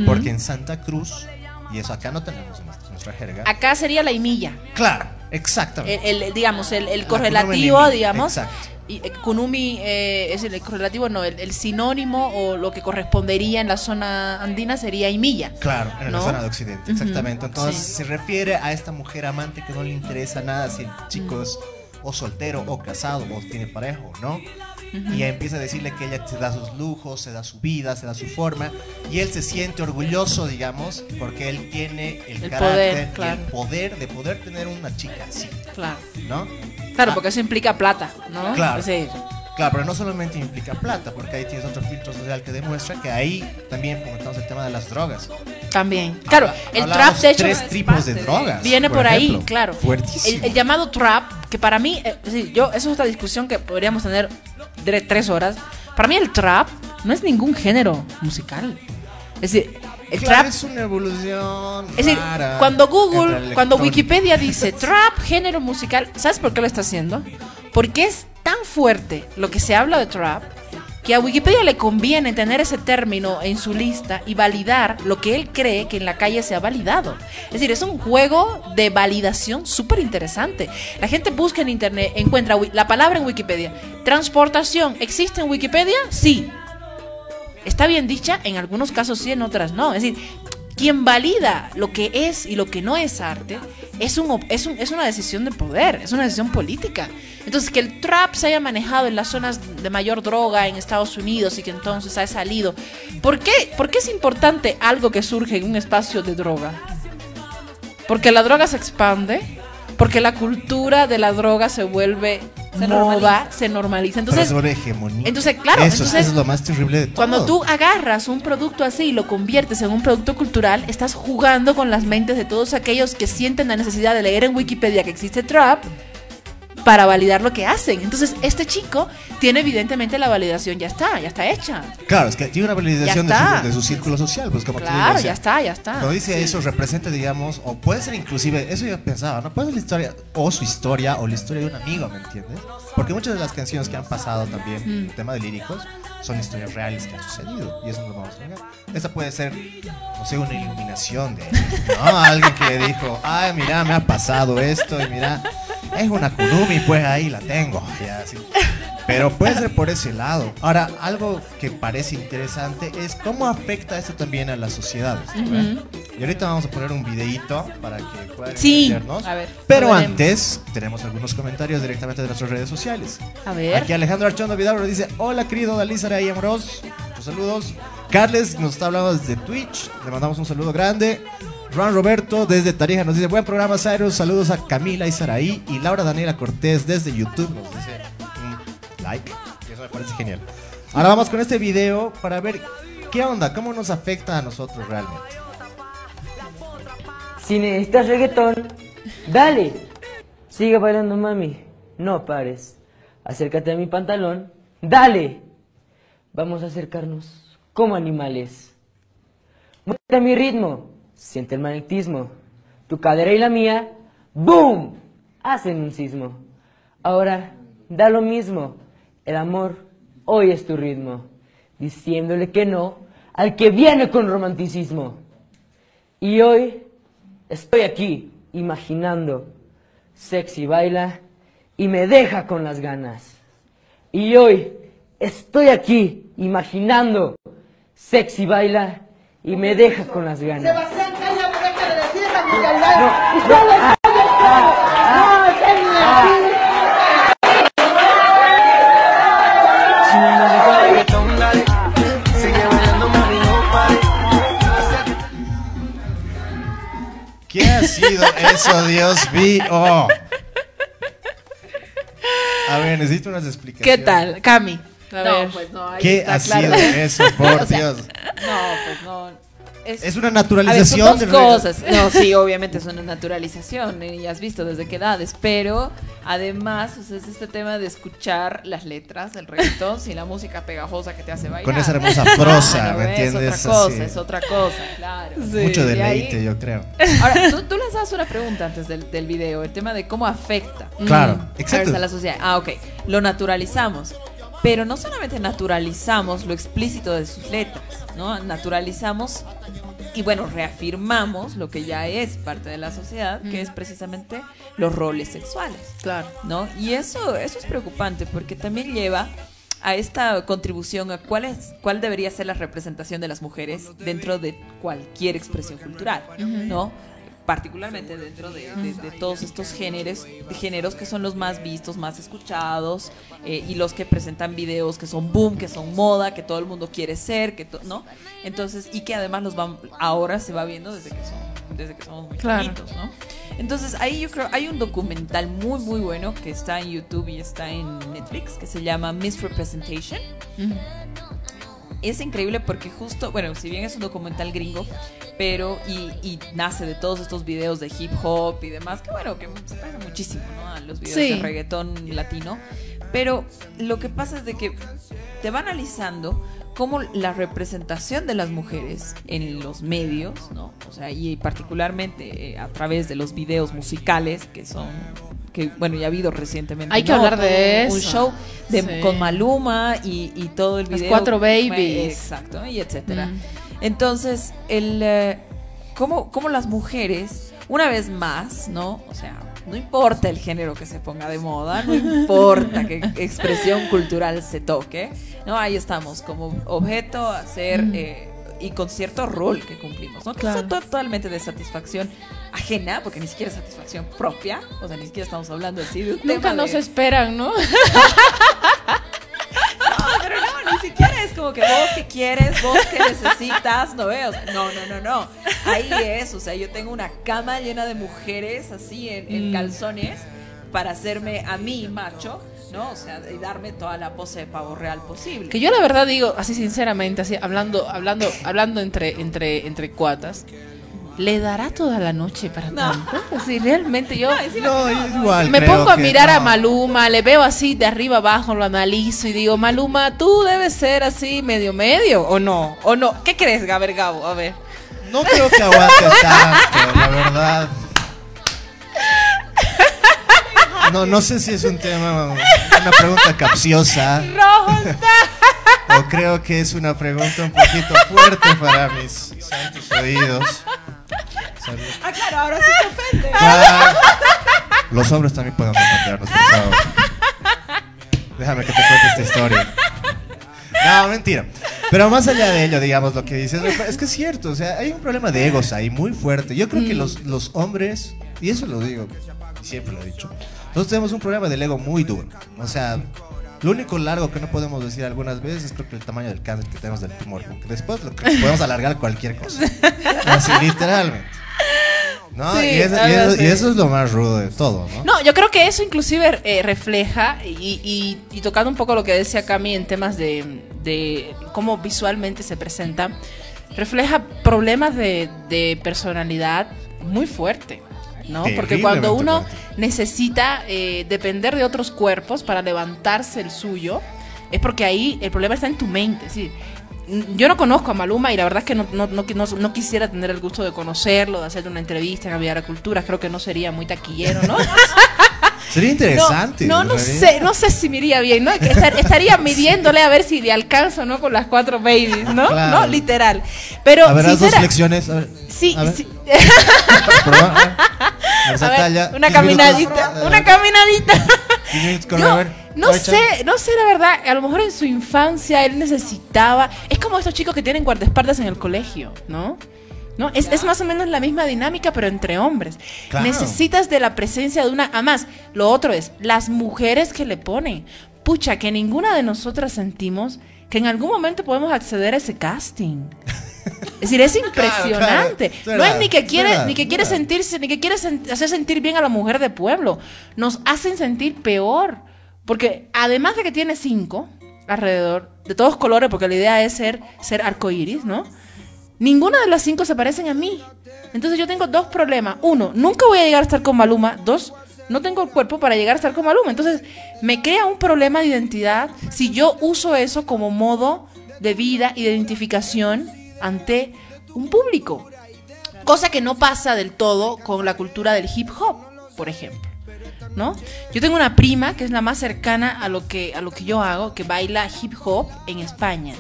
Porque en Santa Cruz, y eso acá no tenemos en nuestra, nuestra jerga. Acá sería la imilla. Claro, exactamente. El, el- digamos, el, el La correlativo, digamos. exacto. Y eh, kunumi eh, es el, el correlativo, no, el, el sinónimo o lo que correspondería en la zona andina sería imilla. Claro, en ¿no? la zona de Occidente, exactamente. Entonces sí. se refiere a esta mujer amante que no le interesa nada si el chico es o soltero o casado o tiene pareja o no. Y empieza a decirle que ella se da sus lujos, se da su vida, se da su forma. Y él se siente orgulloso, digamos, porque él tiene el, El carácter poder, y el poder de poder tener una chica así, Claro. ¿no? Claro, Ah, porque eso implica plata, ¿no? Claro. Sí. Claro, pero no solamente implica plata, porque ahí tienes otro filtro social que demuestra que ahí también fomentamos el tema de las drogas. También. Claro, Habla- el trap, de hecho, tres tipos de drogas. viene por, ahí, ejemplo. claro. Fuertísimo. El, el llamado trap, que para mí, eh, sí, yo, eso es otra discusión que podríamos tener de tres horas. Para mí el trap no es ningún género musical. Es decir, el Claro, trap es una evolución. es decir, cuando Google, cuando. Wikipedia dice trap, género musical, ¿sabes por qué lo está haciendo? Porque es tan fuerte lo que se habla de trap que a Wikipedia le conviene tener ese término en su lista y validar lo que él cree que en la calle se ha validado. Es decir, es un juego de validación súper interesante. La gente busca en internet, encuentra la palabra en Wikipedia. Transportación, ¿existe en Wikipedia? Sí. Está bien dicha, en algunos casos sí, en otras no. Es decir, quien valida lo que es y lo que no es arte es, un, es, un- es una decisión de poder, es una decisión política. Entonces, que el trap se haya manejado en las zonas de mayor droga en Estados Unidos y que entonces ha salido. ¿Por qué, ¿Por qué es importante algo que surge en un espacio de droga? Porque la droga se expande, porque la cultura de la droga se vuelve Se moda, normaliza. se normaliza. Pero Entonces, sobre hegemonía. entonces, claro, Eso, entonces- eso es lo más terrible de todo. cuando tú agarras un producto así y lo conviertes en un producto cultural, estás jugando con las mentes de todos aquellos que sienten la necesidad de leer en Wikipedia que existe trap para validar lo que hacen. Entonces, este chico tiene evidentemente la validación, ya está, ya está hecha. Claro, es que tiene una validación de su, de su círculo social, pues como te digo, Claro, o sea, ya está, ya está. Cuando dice eso, representa, digamos, o puede ser inclusive, eso yo pensaba, ¿no? Puede ser la historia, o su historia, o la historia de un amigo, ¿me entiendes? Porque muchas de las canciones que han pasado también, Mm. el tema de líricos, son historias reales que han sucedido, y eso no lo vamos a negar. Esta puede ser, no sé, una iluminación de, ¿no? Alguien que dijo, ay, mira, me ha pasado esto, y mira, es una Kunumi, pues ahí la tengo, ya, así. Pero puede ser por ese lado. Ahora, algo que parece interesante es cómo afecta esto también a las sociedades. ¿verdad? Y ahorita vamos a poner un videíto para que puedan Sí. entendernos. A ver. Pero antes, tenemos algunos comentarios directamente de nuestras redes sociales. A ver. Aquí Alejandro Archondo Vidal dice: Hola, querido Dalízara y Amorós. Muchos saludos. Carles nos está hablando desde Twitch. Le mandamos un saludo grande. Juan Roberto desde Tarija nos dice: Buen programa, Cyrus. Saludos a Camila y Saraí. Y Laura Daniela Cortés desde YouTube nos dice: un like. Eso me parece genial. Ahora vamos con este video para ver qué onda, cómo nos afecta a nosotros realmente. Si necesitas reggaetón, dale. Sigue bailando, mami. No pares. Acércate a mi pantalón. Dale. Vamos a acercarnos como animales. Muévete a mi ritmo. Siente el magnetismo. Tu cadera y la mía. ¡Boom! Hacen un sismo. Ahora, da lo mismo. El amor hoy es tu ritmo. Diciéndole que no al que viene con romanticismo. Y hoy estoy aquí imaginando. Sexy baila y me deja con las ganas. Y hoy estoy aquí imaginando. Sexy baila y me deja con las ganas. ¿Qué ha sido eso, Dios mío? A ver, necesito unas explicaciones. ¿Qué tal, Cami? A No, ver. pues no, ahí ¿Qué está ha claro. sido eso, por Dios? No, pues no. Es, Es una a ver, son naturalización dos del cosas. No, sí, obviamente es una naturalización, eh, ya has visto desde qué edades, pero además o sea, es este tema de escuchar las letras del reggaetón sin la música pegajosa que te hace bailar. Con esa hermosa prosa, Ah, ¿me entiendes? Es otra cosa, Así. es otra cosa, claro. Mucho De deleite, yo creo. Ahora, tú, tú lanzabas una pregunta antes del, del video, el tema de cómo afecta Claro, a exacto. la sociedad. Ah, ok, lo naturalizamos. Pero no solamente naturalizamos lo explícito de sus letras, ¿no? Naturalizamos y bueno, reafirmamos lo que ya es parte de la sociedad, que es precisamente los roles sexuales. Claro. ¿no? Y eso, eso es preocupante porque también lleva a esta contribución a cuál es cuál debería ser la representación de las mujeres dentro de cualquier expresión cultural, ¿no? Particularmente dentro de, de- de todos estos géneros, géneros que son los más vistos, más escuchados eh, y los que presentan videos que son boom, que son moda, que todo el mundo quiere ser, que ¿no? Entonces y que además los van ahora se va viendo desde que son desde que somos muy Claro. ¿no? Entonces ahí yo creo hay un documental muy muy bueno que está en YouTube y está en Netflix que se llama Misrepresentation. Es increíble porque justo, bueno, si bien es un documental gringo, pero y, y nace de todos estos videos de hip hop y demás, que bueno, que se parecen muchísimo, ¿no? A los videos Sí. de reggaetón latino. Pero lo que pasa es de que te va analizando cómo la representación de las mujeres en los medios, ¿no? O sea, y particularmente eh, a través de los videos musicales que son que bueno ya ha habido recientemente Hay hablar de un eso. show de, Sí. con Maluma y, y todo el video cuatro babies. exacto y etcétera Mm. entonces el eh, cómo, cómo las mujeres una vez más no o sea no importa el género que se ponga de moda, no importa qué expresión cultural se toque, no ahí estamos como objeto a ser eh, y con cierto rol que cumplimos, ¿no? Que es totalmente de satisfacción ajena, porque ni siquiera es satisfacción propia, o sea, ni siquiera estamos hablando así de un Nunca tema nos de- esperan, ¿no? No, pero no, ni siquiera es como que vos que quieres, vos que necesitas, no veo. no, no, no, no. Ahí es, o sea, yo tengo una cama llena de mujeres así en, en Mm. calzones para hacerme a mí macho, ¿no? O sea, y darme toda la pose de pavo real posible. Que yo la verdad digo, así sinceramente, así hablando, hablando, hablando entre, entre, entre cuatas, ¿le dará toda la noche para tanto? Así realmente yo No, igual. me pongo a mirar a no. Maluma, le veo así de arriba abajo, lo analizo y digo, Maluma, tú debes ser así medio medio, ¿o no? ¿O no? ¿Qué crees, Gaber Gabo? A ver. No creo que aguante tanto, la verdad. No, no sé si es un tema, una pregunta capciosa. Rojo está. O creo que es una pregunta un poquito fuerte para mis santos oídos. Ah, claro, ahora sí se ofende. Claro. Los hombres también podemos ofendernos, por favor. Déjame que te cuente esta historia. No, mentira. Pero más allá de ello, digamos, lo que dices, es que es cierto, o sea, hay un problema de egos ahí muy fuerte. Yo creo que los, los hombres, y eso lo digo, siempre lo he dicho, nosotros tenemos un problema del ego muy duro. O sea, lo único largo que no podemos decir algunas veces es creo que el tamaño del cáncer que tenemos del tumor, porque después lo podemos alargar cualquier cosa. Así, literalmente. ¿No? Sí, y, eso, y algo eso- así. y eso es lo más rudo de todo, ¿no? No, yo creo que eso inclusive eh, refleja, y, y- y tocando un poco lo que decía Cami en temas de, de cómo visualmente se presenta, refleja problemas de, de personalidad muy fuerte. ¿no? Porque cuando uno necesita eh, depender de otros cuerpos para levantarse el suyo, es porque ahí el problema está en tu mente. ¿sí? Yo no conozco a Maluma y la verdad es que no, no, no, no- quisiera tener el gusto de conocerlo, de hacerle una entrevista en Aviara Cultura. Creo que no sería muy taquillero, ¿no? Sería interesante. No, no, sé, no sé si me iría bien, ¿no? Estaría midiéndole a ver si le alcanzo, ¿no? Con las cuatro babies, ¿no? Claro. No, literal. Pero, A ver, haz dos. A ver, Sí, a ver, sí. a ver. A A una 15 minutos, caminadita, a una caminadita. 15 minutos con- No, sé, no sé la verdad. A lo mejor en su infancia él necesitaba. Es como estos chicos que tienen guardaespaldas en el colegio, ¿no? ¿No? Es, es más o menos la misma dinámica, pero entre hombres. Claro. Necesitas de la presencia de una. Además, lo otro es las mujeres que le ponen. Pucha, que ninguna de nosotras sentimos que en algún momento podemos acceder a ese casting. Es decir, es impresionante. claro. no es ni que quiere, ni que quiere sentirse, ni que quiere sen- hacer sentir bien a la mujer de pueblo. Nos hacen sentir peor. Porque además de que tiene cinco alrededor, de todos colores, porque la idea es ser, ser arcoíris, ¿no? Ninguna de las cinco se parecen a mí. Entonces yo tengo dos problemas. Uno, nunca voy a llegar a estar con Maluma. Dos, no tengo el cuerpo para llegar a estar con Maluma. Entonces me crea un problema de identidad si yo uso eso como modo de vida y de identificación ante un público. Cosa que no pasa del todo con la cultura del hip hop, por ejemplo. ¿No? Yo tengo una prima que es la más cercana a lo que a lo que yo hago, que baila hip hop en España.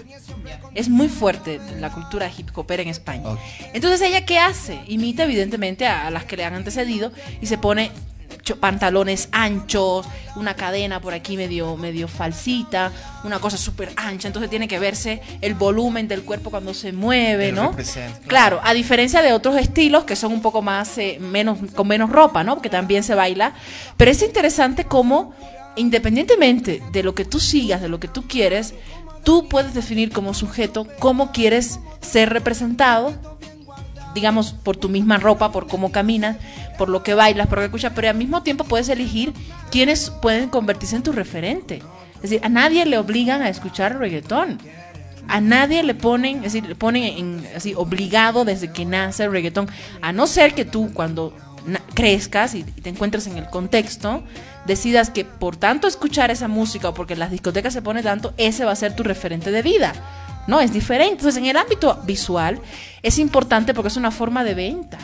Es muy fuerte la cultura hip hopera en España. Entonces ella qué hace? Imita evidentemente a, a las que le han antecedido y se pone pantalones anchos, una cadena por aquí medio medio falsita, una cosa súper ancha, entonces tiene que verse el volumen del cuerpo cuando se mueve, ¿no? Claro, a diferencia de otros estilos que son un poco más eh, menos con menos ropa, ¿no? Porque también se baila, pero es interesante cómo independientemente de lo que tú sigas, de lo que tú quieres, tú puedes definir como sujeto cómo quieres ser representado, digamos, por tu misma ropa, por cómo caminas, por lo que bailas, por lo que escuchas, pero al mismo tiempo puedes elegir quiénes pueden convertirse en tu referente. Es decir, a nadie le obligan a escuchar reggaetón. A nadie le ponen, es decir, le ponen en- así obligado desde que nace el reggaetón, a no ser que tú cuando crezcas y, te encuentres en el contexto, decidas que por tanto escuchar esa música o porque las discotecas se pone tanto, ese va a ser tu referente de vida. No, es diferente. Entonces, en el ámbito visual es importante porque es una forma de venta.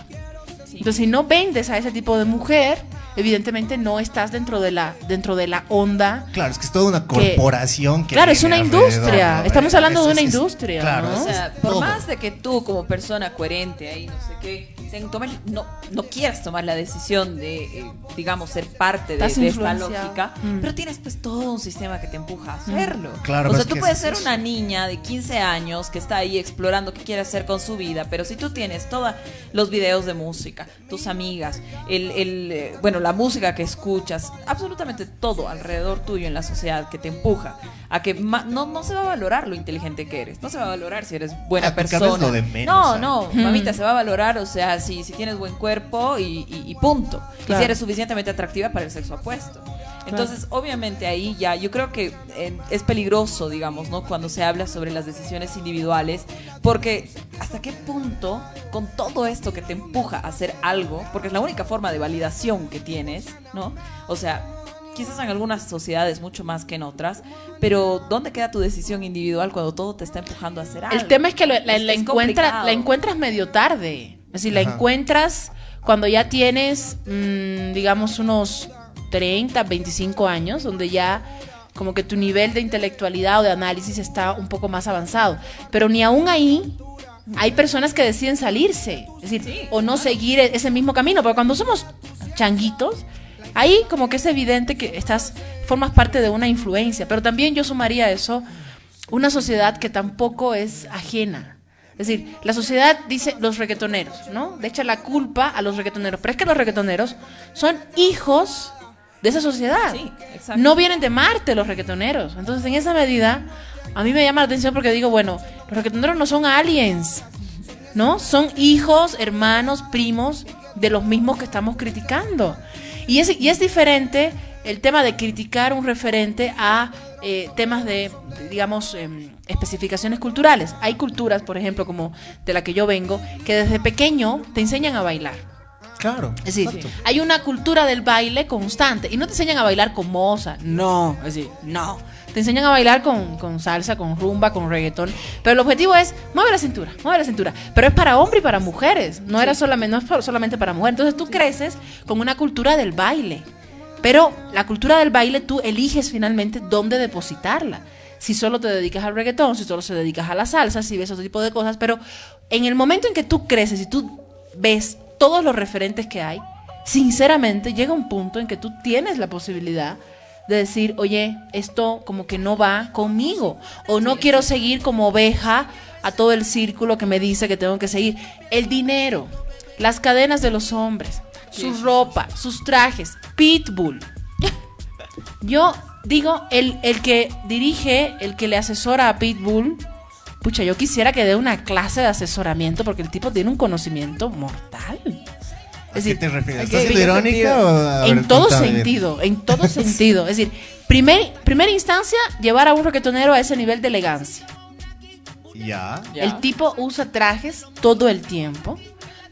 Entonces, si no vendes a ese tipo de mujer, evidentemente no estás dentro de la dentro de la onda. Claro, es que es toda una corporación que. Claro, es una industria. ¿no? Estamos hablando de una es- industria, Claro, ¿no? O sea, por todo. más de que tú como persona coherente ahí, no sé qué, tomes- no, no quieras tomar la decisión de, eh, digamos, ser parte de, de esta lógica, Mm. pero tienes pues todo un sistema que te empuja a hacerlo. Claro, o sea, tú que puedes es ser eso. una niña de 15 años que está ahí explorando qué quiere hacer con su vida, pero si tú tienes todos los videos de música, tus amigas, el, el, eh, bueno, la música que escuchas, absolutamente todo alrededor tuyo en la sociedad que te empuja a que ma- no, no se va a valorar lo inteligente que eres, no se va a valorar si eres buena Ah, persona. de menos, no, ¿sabes? no, mamita, se va a valorar, o sea, si, si tienes buen cuerpo y, y- y punto. Y si eres suficientemente atractiva para el sexo opuesto. Entonces, obviamente ahí ya, yo creo que eh, es peligroso, digamos, ¿no? Cuando se habla sobre las decisiones individuales, porque hasta qué punto, con todo esto que te empuja a hacer algo, porque es la única forma de validación que tienes, ¿no? O sea, quizás en algunas sociedades mucho más que en otras, pero ¿dónde queda tu decisión individual cuando todo te está empujando a hacer algo? El tema es que lo- la, Es- la es encuentra- complicado. la encuentras medio tarde. Es decir, la encuentras cuando ya tienes, mm, digamos, unos 30, 25 años, donde ya como que tu nivel de intelectualidad o de análisis está un poco más avanzado. Pero ni aún ahí hay personas que deciden salirse, es decir, o no seguir e- ese mismo camino, porque cuando somos changuitos, ahí como que es evidente que estás formas parte de una influencia, pero también yo sumaría a eso una sociedad que tampoco es ajena. Es decir, la sociedad dice los reggaetoneros, ¿no? Le echa la culpa a los reggaetoneros, pero es que los reggaetoneros son hijos de esa sociedad. Sí, exacto. No vienen de Marte los reggaetoneros. Entonces, en esa medida, a mí me llama la atención porque digo, bueno, los reggaetoneros no son aliens, ¿no? Son hijos, hermanos, primos de los mismos que estamos criticando. Y es, y es diferente el tema de criticar un referente a eh, temas de, digamos, em, especificaciones culturales. Hay culturas, por ejemplo, como de la que yo vengo, que desde pequeño te enseñan a bailar. Claro. Es decir, exacto. hay una cultura del baile constante y no te enseñan a bailar con moza, no, es decir, no. Te enseñan a bailar con, con salsa, con rumba, con reggaetón, pero el objetivo es mueve la cintura, mueve la cintura, pero es para hombre y para mujeres, no era solamente no es solamente para mujeres. Entonces tú creces con una cultura del baile. Pero la cultura del baile tú eliges finalmente dónde depositarla. Si solo te dedicas al reggaetón, si solo se dedicas a la salsa, si ves otro tipo de cosas, pero en el momento en que tú creces y tú ves todos los referentes que hay, sinceramente llega un punto en que tú tienes la posibilidad de decir, oye, esto como que no va conmigo, o no quiero seguir como oveja a todo el círculo que me dice que tengo que seguir. El dinero, las cadenas de los hombres, su ropa, sus trajes, Pitbull. Yo digo, el, el que dirige, el que le asesora a Pitbull, pucha, yo quisiera que dé una clase de asesoramiento porque el tipo tiene un conocimiento mortal. ¿A Es qué te refieres? ¿en ¿Estás siendo irónica o.? en ver, todo sentido, en todo sentido. Es decir, primer, primera instancia, llevar a un reggaetonero a ese nivel de elegancia. Ya. Ya. El tipo usa trajes todo el tiempo.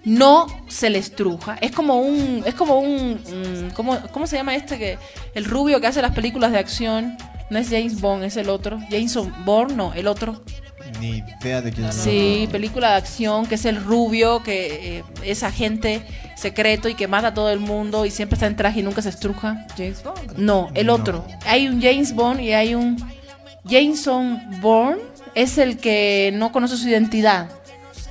No se le estruja. Es como un. Es como un. mm, ¿cómo, ¿Cómo se llama este que. El rubio que hace las películas de acción? No es James Bond, es el otro. Jason Bourne, no, el otro. Ni idea de quién es. Sí, película de acción, que es el rubio, que eh, es agente secreto y que mata a todo el mundo y siempre está en traje y nunca se estruja. James Bond. No, el No. otro. Hay un James Bond y hay un Jason Bourne. Es el que no conoce su identidad.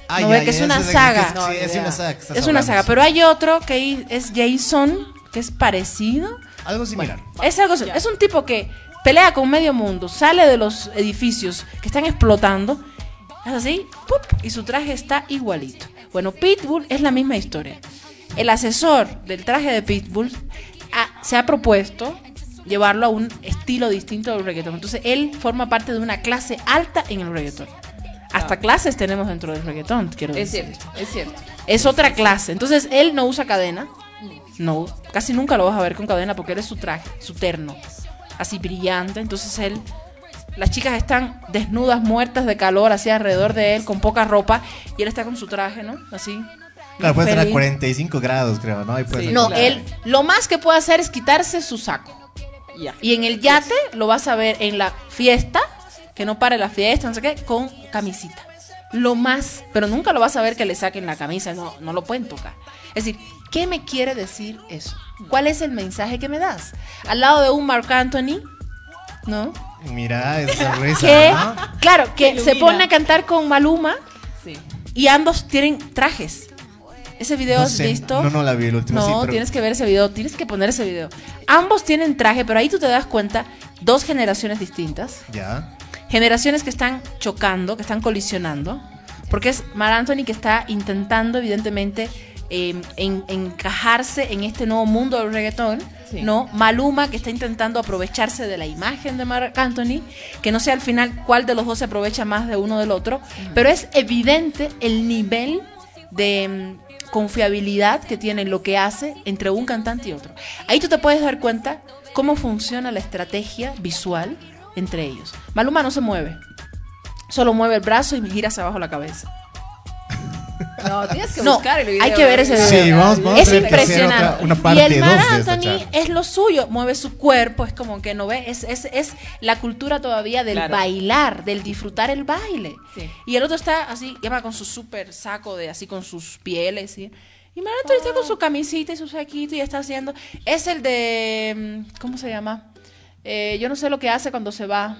Ah, No, ya, ve que es una saga. que- No, Sí, es una saga. Es una saga, sí. pero hay otro que es Jason, que es parecido. Algo similar. Es algo, es un tipo que pelea con medio mundo, sale de los edificios que están explotando, es así, ¡pup! y su traje está igualito. Bueno, Pitbull es la misma historia. El asesor del traje de Pitbull ha- se ha propuesto llevarlo a un estilo distinto del reggaetón. Entonces, él forma parte de una clase alta en el reggaetón. Hasta clases tenemos dentro del reggaetón, quiero Es decir. cierto, es cierto. Es otra clase. Entonces, él no usa cadena. No, casi nunca lo vas a ver con cadena porque él es su traje, su terno. Así brillante. Entonces, él. Las chicas están desnudas, muertas de calor, así alrededor de él, con poca ropa. Y él está con su traje, ¿no? Así. Claro, puede estar a feliz. 45 grados, creo, ¿no? Ahí puede Sí. ser- No, Claro. él. Lo más que puede hacer es quitarse su saco. Ya. Y en el yate lo vas a ver en la fiesta que no pare la fiesta, no sé qué, con camisita. Lo más, pero nunca lo vas a ver que le saquen la camisa, no, no lo pueden tocar. Es decir, ¿qué me quiere decir eso? ¿Cuál es el mensaje que me das? Al lado de un Mark Anthony, ¿no? Mira, esa sonrisa, Que, ¿no? claro, que se pone a cantar con Maluma Sí. y ambos tienen trajes. Ese video No has sé, visto. No, no la vi el último, No, sí, pero- tienes que ver ese video, tienes que poner ese video. Ambos tienen traje, pero ahí tú te das cuenta, dos generaciones distintas, Ya. generaciones que están chocando, que están colisionando, porque es Mar Anthony que está intentando evidentemente eh, en- encajarse en este nuevo mundo del reggaetón, Sí. ¿no? Maluma que está intentando aprovecharse de la imagen de Marc Anthony, que no sé al final cuál de los dos se aprovecha más de uno del otro, pero es evidente el nivel de mm, confiabilidad que tiene en lo que hace entre un cantante y otro. Ahí tú te puedes dar cuenta cómo funciona la estrategia visual entre ellos. Maluma no se mueve, solo mueve el brazo y gira hacia abajo la cabeza. No, tienes que No, buscar el video. hay que ver ese video. Sí, vamos, vamos es a impresionante. otra- una y el Mar Anthony es lo suyo, mueve su cuerpo, es como que no ve, es, es, es la cultura todavía del Claro. bailar, del disfrutar el baile. Sí. Y el otro está así, lleva con su súper saco de así con sus pieles y y Mar Anthony está con su camisita y su saquito y está haciendo. Es el de. mm, ¿Cómo se llama? Eh, yo no sé lo que hace cuando se va.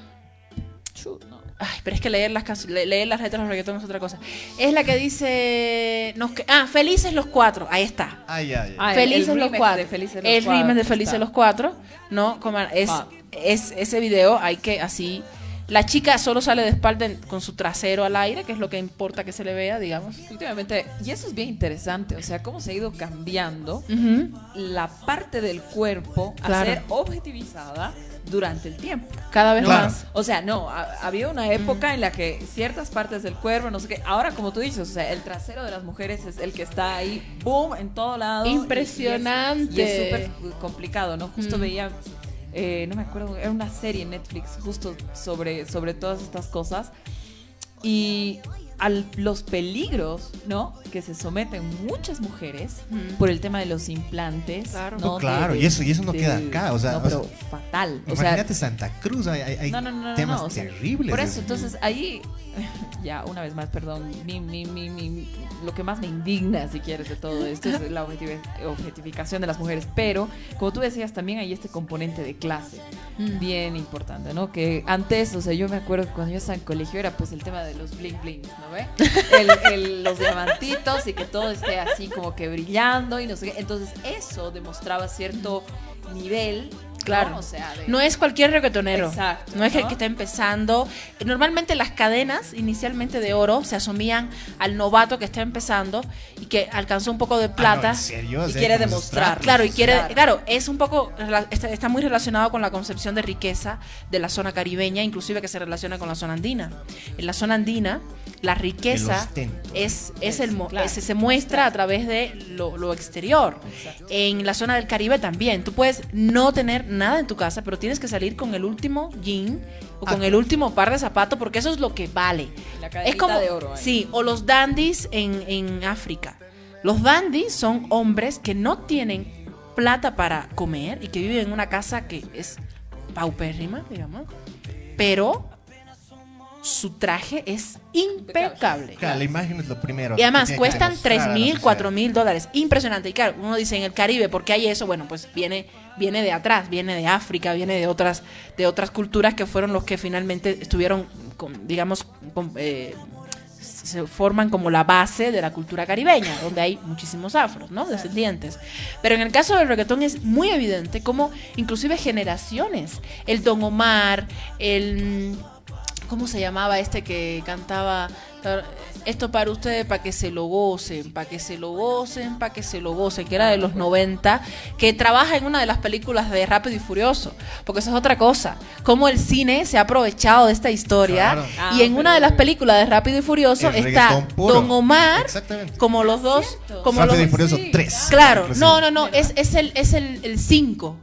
Chut, no. Ay, pero es que leer las, leer las letras de los reggaetones es otra cosa. Es la que dice. Nos que- ah, Felices los cuatro. Ahí está. Ay, ay, ay. Ah, el- Felices el los cuatro. Felices los el remix de Cuatro, Felices está. los cuatro. No, como es, Ah. es ese video hay que así. La chica solo sale de espalda en- con su trasero al aire, que es lo que importa que se le vea, digamos. Últimamente, y eso es bien interesante, o sea, cómo se ha ido cambiando la parte del cuerpo a ser objetivizada durante el tiempo. Cada vez más. O sea, no, ha- había una época en la que ciertas partes del cuerpo, no sé qué, ahora como tú dices, o sea, el trasero de las mujeres es el que está ahí, boom, en todo lado. Impresionante. Y es súper complicado, ¿no? Justo Mm. veía, eh, no me acuerdo, era una serie en Netflix justo sobre, sobre todas estas cosas. Y a los peligros, ¿no? Que se someten muchas mujeres Mm. por el tema de los implantes. Claro. ¿no? No, claro, De- y eso- y eso no de- queda acá, o sea, no, o sea, fatal. O sea, Imagínate Santa Cruz, hay, hay- no, no, no, no, temas no, o sea, terribles. Por eso, entonces ahí, ya una vez más, perdón, mi, mi, mi, mi- lo que más me indigna, si quieres, de todo esto es la objetiv- objetificación de las mujeres. Pero, como tú decías, también hay este componente de clase Mm. bien importante, ¿no? Que antes, o sea, yo me acuerdo que cuando yo estaba en colegio era pues el tema de los bling bling, ¿no el- los diamantitos y que todo esté así como que brillando y no sé qué. Entonces, eso demostraba cierto nivel, ¿no? Claro. O sea, de- No es cualquier reggaetonero. Exacto, No es el que está empezando. Normalmente las cadenas, inicialmente de oro, se asumían al novato que está empezando y que alcanzó un poco de Ah, no, plata. ¿en serio? O Y quiere como demostrar. Claro, y quiere, Claro. claro, es un poco, está, está muy relacionado con la concepción de riqueza de la zona caribeña, inclusive que se relaciona con la zona andina. En la zona andina, la riqueza es, es el, mo- Claro. es- se muestra a través de lo, lo exterior. En la zona del Caribe también. Tú puedes no tener nada en tu casa, pero tienes que salir con el último jean o con Ah. el último par de zapatos porque eso es lo que vale. La Es como, de oro sí, o los dandies en, en África. Los dandies son hombres que no tienen plata para comer y que viven en una casa que es paupérrima, digamos, pero su traje es impecable. Claro, la imagen es lo primero. Y además cuestan demostrar 3 a la mil, sociedad. 4 mil dólares. Impresionante. Y claro, uno dice en el Caribe, ¿por qué hay eso? Bueno, pues viene, viene de atrás, viene de África, viene de otras, de otras culturas que fueron los que finalmente estuvieron, con, digamos, con, eh, se forman como la base de la cultura caribeña, donde hay muchísimos afros, ¿no? Descendientes. Pero en el caso del reggaetón es muy evidente como inclusive generaciones, el Don Omar, el ¿cómo se llamaba este que cantaba esto para ustedes para que se lo gocen, para que se lo gocen, para que se lo gocen, que era de los 90, que trabaja en una de las películas de Rápido y Furioso, porque eso es otra cosa, cómo el cine se ha aprovechado de esta historia Claro. Ah, y en una de las películas de Rápido y Furioso está puro. Don Omar como los dos, como Rápido los y Furioso sí, 3. Claro, no, no, no, es, es el es el 5.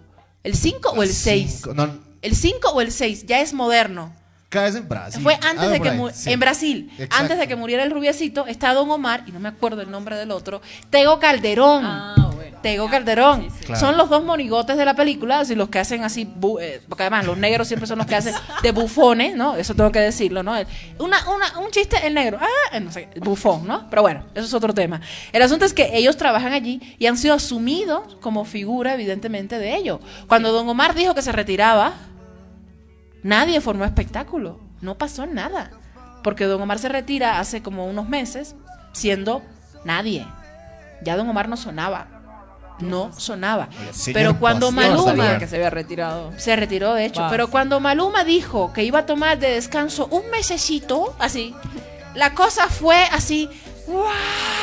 ¿El 5 o el 6? No, El 5 o el 6, ya es moderno. Caes en Brasil. Fue antes Algo de que ahí, mu- sí. en Brasil, Exacto. antes de que muriera el rubiecito, está Don Omar y no me acuerdo el nombre del otro, Tego Calderón. Ah, bueno. Tego Calderón. Sí, sí. Claro. Son los dos monigotes de la película, así los que hacen así, bu- eh, porque además los negros siempre son los que hacen de bufones, ¿no? Eso tengo que decirlo, ¿no? El- Una, una, un chiste, el negro, ah, no sé, bufón, ¿no? Pero bueno, eso es otro tema. El asunto es que ellos trabajan allí y han sido asumidos como figura, evidentemente, de ello. Cuando Don Omar dijo que se retiraba, nadie formó espectáculo, no pasó nada. Porque Don Omar se retira hace como unos meses siendo nadie. Ya Don Omar no sonaba. No sonaba. Pero cuando Maluma que se había retirado. se retiró, de hecho. Pero cuando Maluma dijo que iba a tomar de descanso un mesecito, así, la cosa fue así, ¡guau!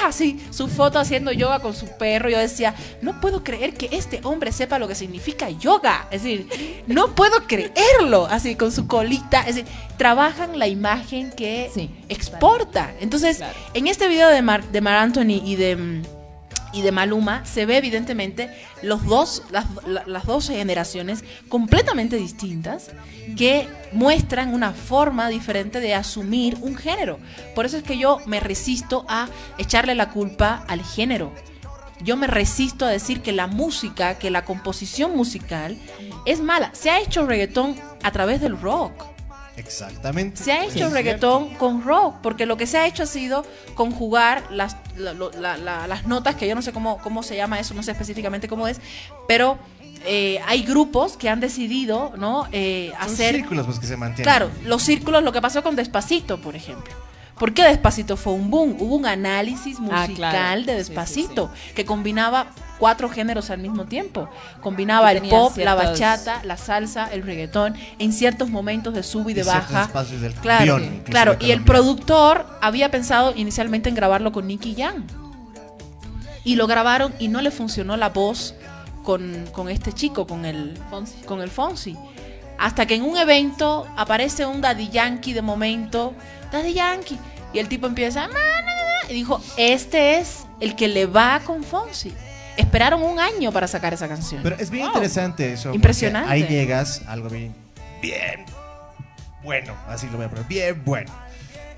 Así, su foto haciendo yoga con su perro. Yo decía, no puedo creer que este hombre sepa lo que significa yoga. Es decir, no puedo creerlo. Así, con su colita. Es decir, trabajan la imagen que Sí, exporta. Entonces, Claro. en este video de Mar, de Mar Anthony y de mm, y de Maluma se ve evidentemente los dos las, la- las dos generaciones completamente distintas que muestran una forma diferente de asumir un género. Por eso es que yo me resisto a echarle la culpa al género. Yo me resisto a decir que la música, que la composición musical es mala. Se ha hecho reggaetón a través del rock. Exactamente. Se ha hecho cierto. reggaetón con rock, porque lo que se ha hecho ha sido conjugar las, la- lo- la- la- las notas, que yo no sé cómo, cómo se llama eso, no sé específicamente cómo es, pero eh, hay grupos que han decidido no Eh, Son hacer... círculos pues, que se mantienen. Claro, los círculos, lo que pasó con Despacito, por ejemplo. ¿Por qué Despacito fue un boom? Hubo un análisis musical Ah, claro. de Sí, sí, Despacito que combinaba cuatro géneros al mismo tiempo. Combinaba el pop, la bachata, la salsa, el reggaetón, en ciertos momentos de sub y de Y baja. espacios del Claro, claro. Y el productor había pensado inicialmente en grabarlo con Nicky Jam. Y lo grabaron y no le funcionó la voz con, con este chico, con el Fonsi. con el Fonsi. Hasta que en un evento aparece un Daddy Yankee de momento, Daddy Yankee, y el tipo empieza, "Na, na, na", y dijo, este es el que le va con Fonsi. Esperaron un año para sacar esa canción. Pero es bien Wow. interesante eso. Impresionante. Ahí llegas a algo bien, bien bueno, así lo voy a poner, bien bueno.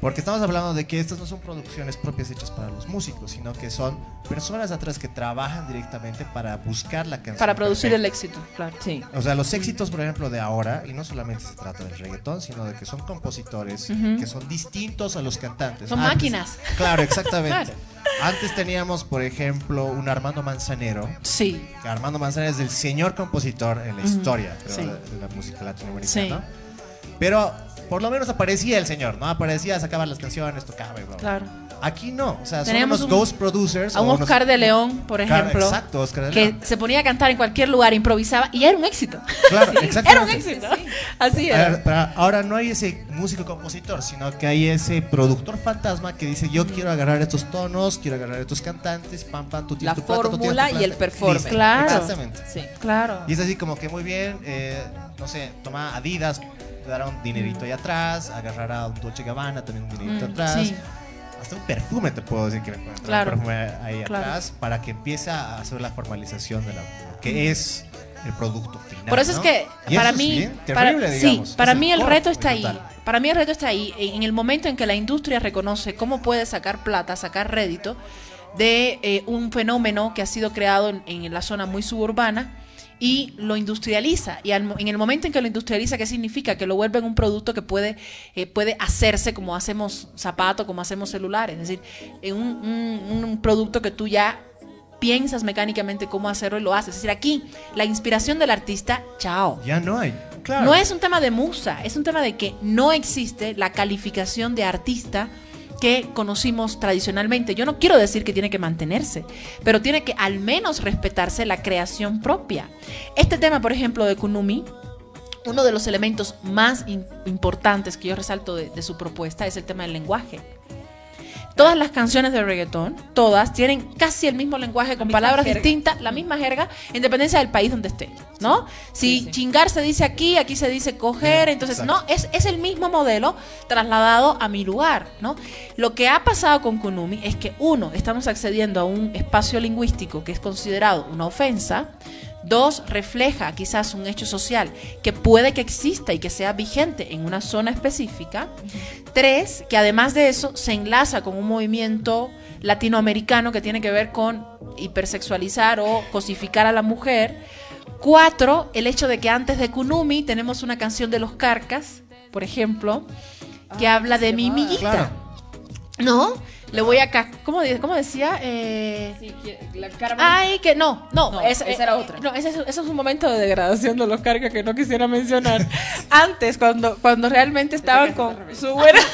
Porque estamos hablando de que estas no son producciones propias hechas para los músicos, sino que son personas atrás que trabajan directamente para buscar la canción. para producir el éxito, claro. Sí. O sea, los éxitos, por ejemplo, de ahora, y no solamente se trata del reggaetón, sino de que son compositores que son distintos a los cantantes. Son Antes- máquinas. Claro, exactamente. Claro. Antes teníamos, por ejemplo, un Armando Manzanero, Sí, que Armando Manzanero es el señor compositor en la Ujú, historia creo, sí. de, la música latinoamericana. Pero por lo menos aparecía el señor, ¿no? Aparecía, sacaba las canciones, tocaba y bla, bla. claro. Aquí no, o sea, Teníamos son un- ghost producers. A un unos- Oscar de León, por ejemplo, exacto, Oscar de que León. se ponía a cantar en cualquier lugar, improvisaba y era un éxito. Claro, Era un éxito. Así A era. ver, pero ahora no hay ese músico compositor, sino que hay ese productor fantasma que dice yo quiero agarrar estos tonos, quiero agarrar estos cantantes, pam, pam, La tu plata, tú tienes tu fórmula y el performance. Claro. Exactamente. Sí. Claro. Y es así como que muy bien, eh, no sé, toma Adidas, te dará un dinerito ahí atrás, agarrará un Dolce Gabbana, también un dinerito Mm, atrás. sí. Hasta un perfume te puedo decir que le puede entrar Claro. un perfume ahí Claro. atrás para que empiece a hacer la formalización de la, lo que es el producto final. Por eso es que Y para mí, para, sí, mí el reto está ahí. total. Para mí el reto está ahí. En el momento en que la industria reconoce cómo puede sacar plata, sacar rédito de eh, un fenómeno que ha sido creado en, en la zona muy suburbana y lo industrializa. Y al en el momento en que lo industrializa, ¿qué significa? Que lo vuelve en un producto que puede, eh, puede hacerse como hacemos zapatos, como hacemos celulares. Es decir, en un, un- un producto que tú ya piensas mecánicamente cómo hacerlo y lo haces. Es decir, aquí la inspiración del artista, chao. Ya no hay. Claro. No es un tema de musa, es un tema de que no existe la calificación de artista que conocimos tradicionalmente. Yo no quiero decir que tiene que mantenerse, pero tiene que al menos respetarse la creación propia. Este tema, por ejemplo, de Kunumi, uno de los elementos más importantes que yo resalto de, de su propuesta es el tema del lenguaje. Todas las canciones de reggaetón, todas, tienen casi el mismo lenguaje con palabras jerga. distintas, la misma jerga, en dependencia del país donde esté, ¿no? Si Sí, sí. chingar se dice aquí, aquí se dice coger, entonces, Exacto. no, es, es el mismo modelo trasladado a mi lugar, ¿no? Lo que ha pasado con Kunumi es que, uno, estamos accediendo a un espacio lingüístico que es considerado una ofensa, Dos, refleja quizás un hecho social que puede que exista y que sea vigente en una zona específica. Tres, que además de eso se enlaza con un movimiento latinoamericano que tiene que ver con hipersexualizar o cosificar a la mujer. Cuatro, el hecho de que antes de Kunumi tenemos una canción de los Carcas, por ejemplo, que Ah, habla de mi llamaba- millita. Claro. ¿No? Le voy a... ca- ¿Cómo, decía? Eh... Sí, la Carmen. Ay, que no, no, No, es- esa eh, era otra. No, ese, es- ese es un momento de degradación de los cargas que no quisiera mencionar. Antes, cuando, cuando realmente estaban con su buena, sus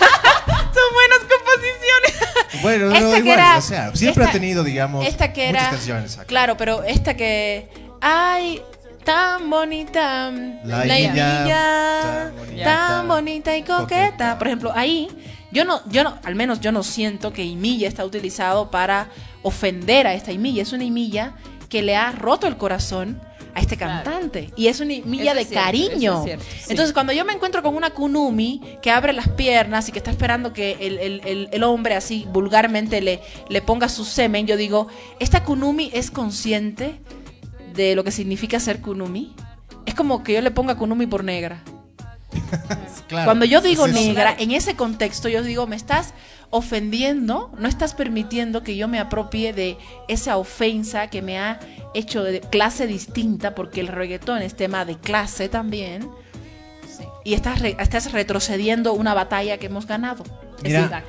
buenas composiciones. Bueno, Esta no, que igual, era- o sea, siempre esta- ha tenido, digamos, Esta que muchas era. canciones acá. Claro, pero esta que. Ay, tan bonita. La La tan bonita, tan bonita y coqueta. coqueta. Por ejemplo, ahí. Yo no, yo no, al menos yo no siento que Imilla está utilizado para ofender a esta Imilla. Es una Imilla que le ha roto el corazón a este Claro. cantante. Y es una Imilla Eso de cierto, cariño. eso es cierto, sí. Entonces, cuando yo me encuentro con una Kunumi que abre las piernas y que está esperando que el, el- el- el hombre así vulgarmente le, le ponga su semen, yo digo, ¿esta Kunumi es consciente de lo que significa ser Kunumi? Es como que yo le ponga Kunumi por negra. Claro, Cuando yo digo es negra, en ese contexto yo digo, me estás ofendiendo, no estás permitiendo que yo me apropie de esa ofensa que me ha hecho de clase distinta, porque el reggaetón es tema de clase también, y estás, re- estás retrocediendo una batalla que hemos ganado. Mira.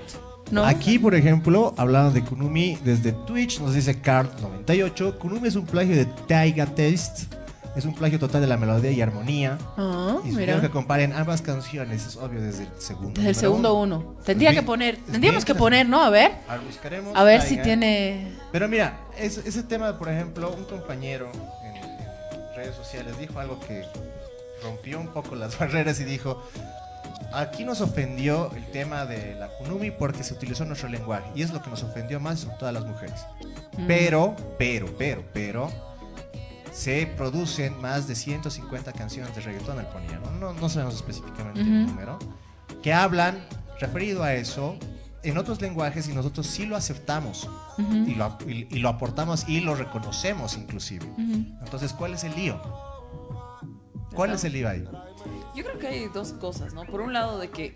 Aquí, por ejemplo, hablando de Kunumi, desde Twitch nos dice Card98, Kunumi es un plagio de Taiga Taste, es un plagio total de la melodía y armonía. Ah, Y mira. que comparen ambas canciones, es obvio desde el segundo. Desde el segundo uno. uno. Tendría que poner, tendríamos que poner, ¿no? A ver, A buscaremos a ver si tiene... Pero mira, es- ese tema, por ejemplo, un compañero en, en redes sociales dijo algo que rompió un poco las barreras y dijo, aquí nos ofendió el tema de la kunumi porque se utilizó nuestro lenguaje y es lo que nos ofendió más sobre todas las mujeres. Mm. Pero, pero, pero, pero, se producen más de 150 canciones de reggaetón, él ponía, ¿no? No, no sabemos específicamente el número, que hablan referido a eso en otros lenguajes y nosotros sí lo aceptamos y lo, y- y lo aportamos y lo reconocemos inclusive. ujú. Entonces, ¿cuál es el lío? ¿Cuál es el lío ahí? Yo creo que hay dos cosas, ¿no? Por un lado de que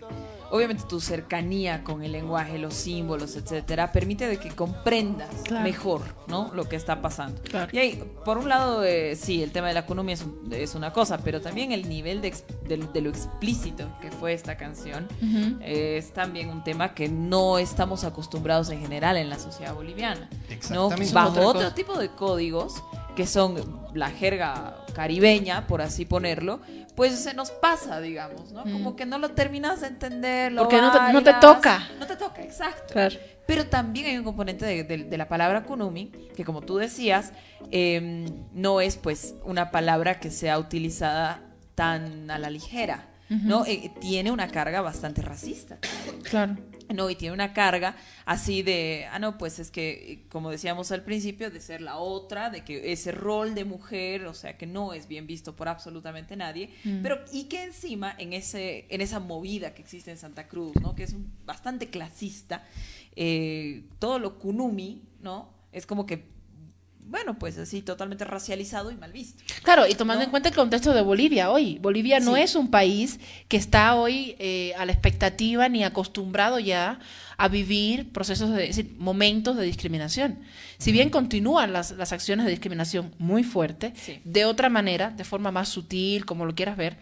obviamente tu cercanía con el lenguaje, los símbolos, etcétera, permite de que comprendas Claro. mejor, ¿no? Lo que está pasando. Claro. Y ahí, por un lado, eh, sí, el tema de la economía es, un- es una cosa, pero también el nivel de, de, de lo explícito que fue esta canción Ujú. eh, es también un tema que no estamos acostumbrados en general en la sociedad boliviana. ¿no? Exactamente. Bajo otro tipo de códigos, que son la jerga caribeña, por así ponerlo, pues se nos pasa, digamos, ¿no? Como que no lo terminas de entender, lo Mm. Porque no te- no te bailas, toca. No te toca, exacto. Claro. Pero también hay un componente de, de- de la palabra kunumi, que como tú decías, eh, no es pues una palabra que sea utilizada tan a la ligera, ¿no? Eh, tiene una carga bastante racista. Claro. No, y tiene una carga así de, ah, no, pues es que, como decíamos al principio, de ser la otra, de que ese rol de mujer, o sea, que no es bien visto por absolutamente nadie, pero y que encima en ese en esa movida que existe en Santa Cruz, ¿no? Que es un- bastante clasista, eh, todo lo kunumi, ¿no? Es como que, bueno, pues así, totalmente racializado y mal visto. Claro, y tomando ¿No? en cuenta el contexto de Bolivia hoy. Bolivia no Sí. es un país que está hoy eh, a la expectativa ni acostumbrado ya a vivir procesos de, es decir, momentos de discriminación. Si bien continúan las, las acciones de discriminación muy fuerte, Sí. de otra manera, de forma más sutil, como lo quieras ver,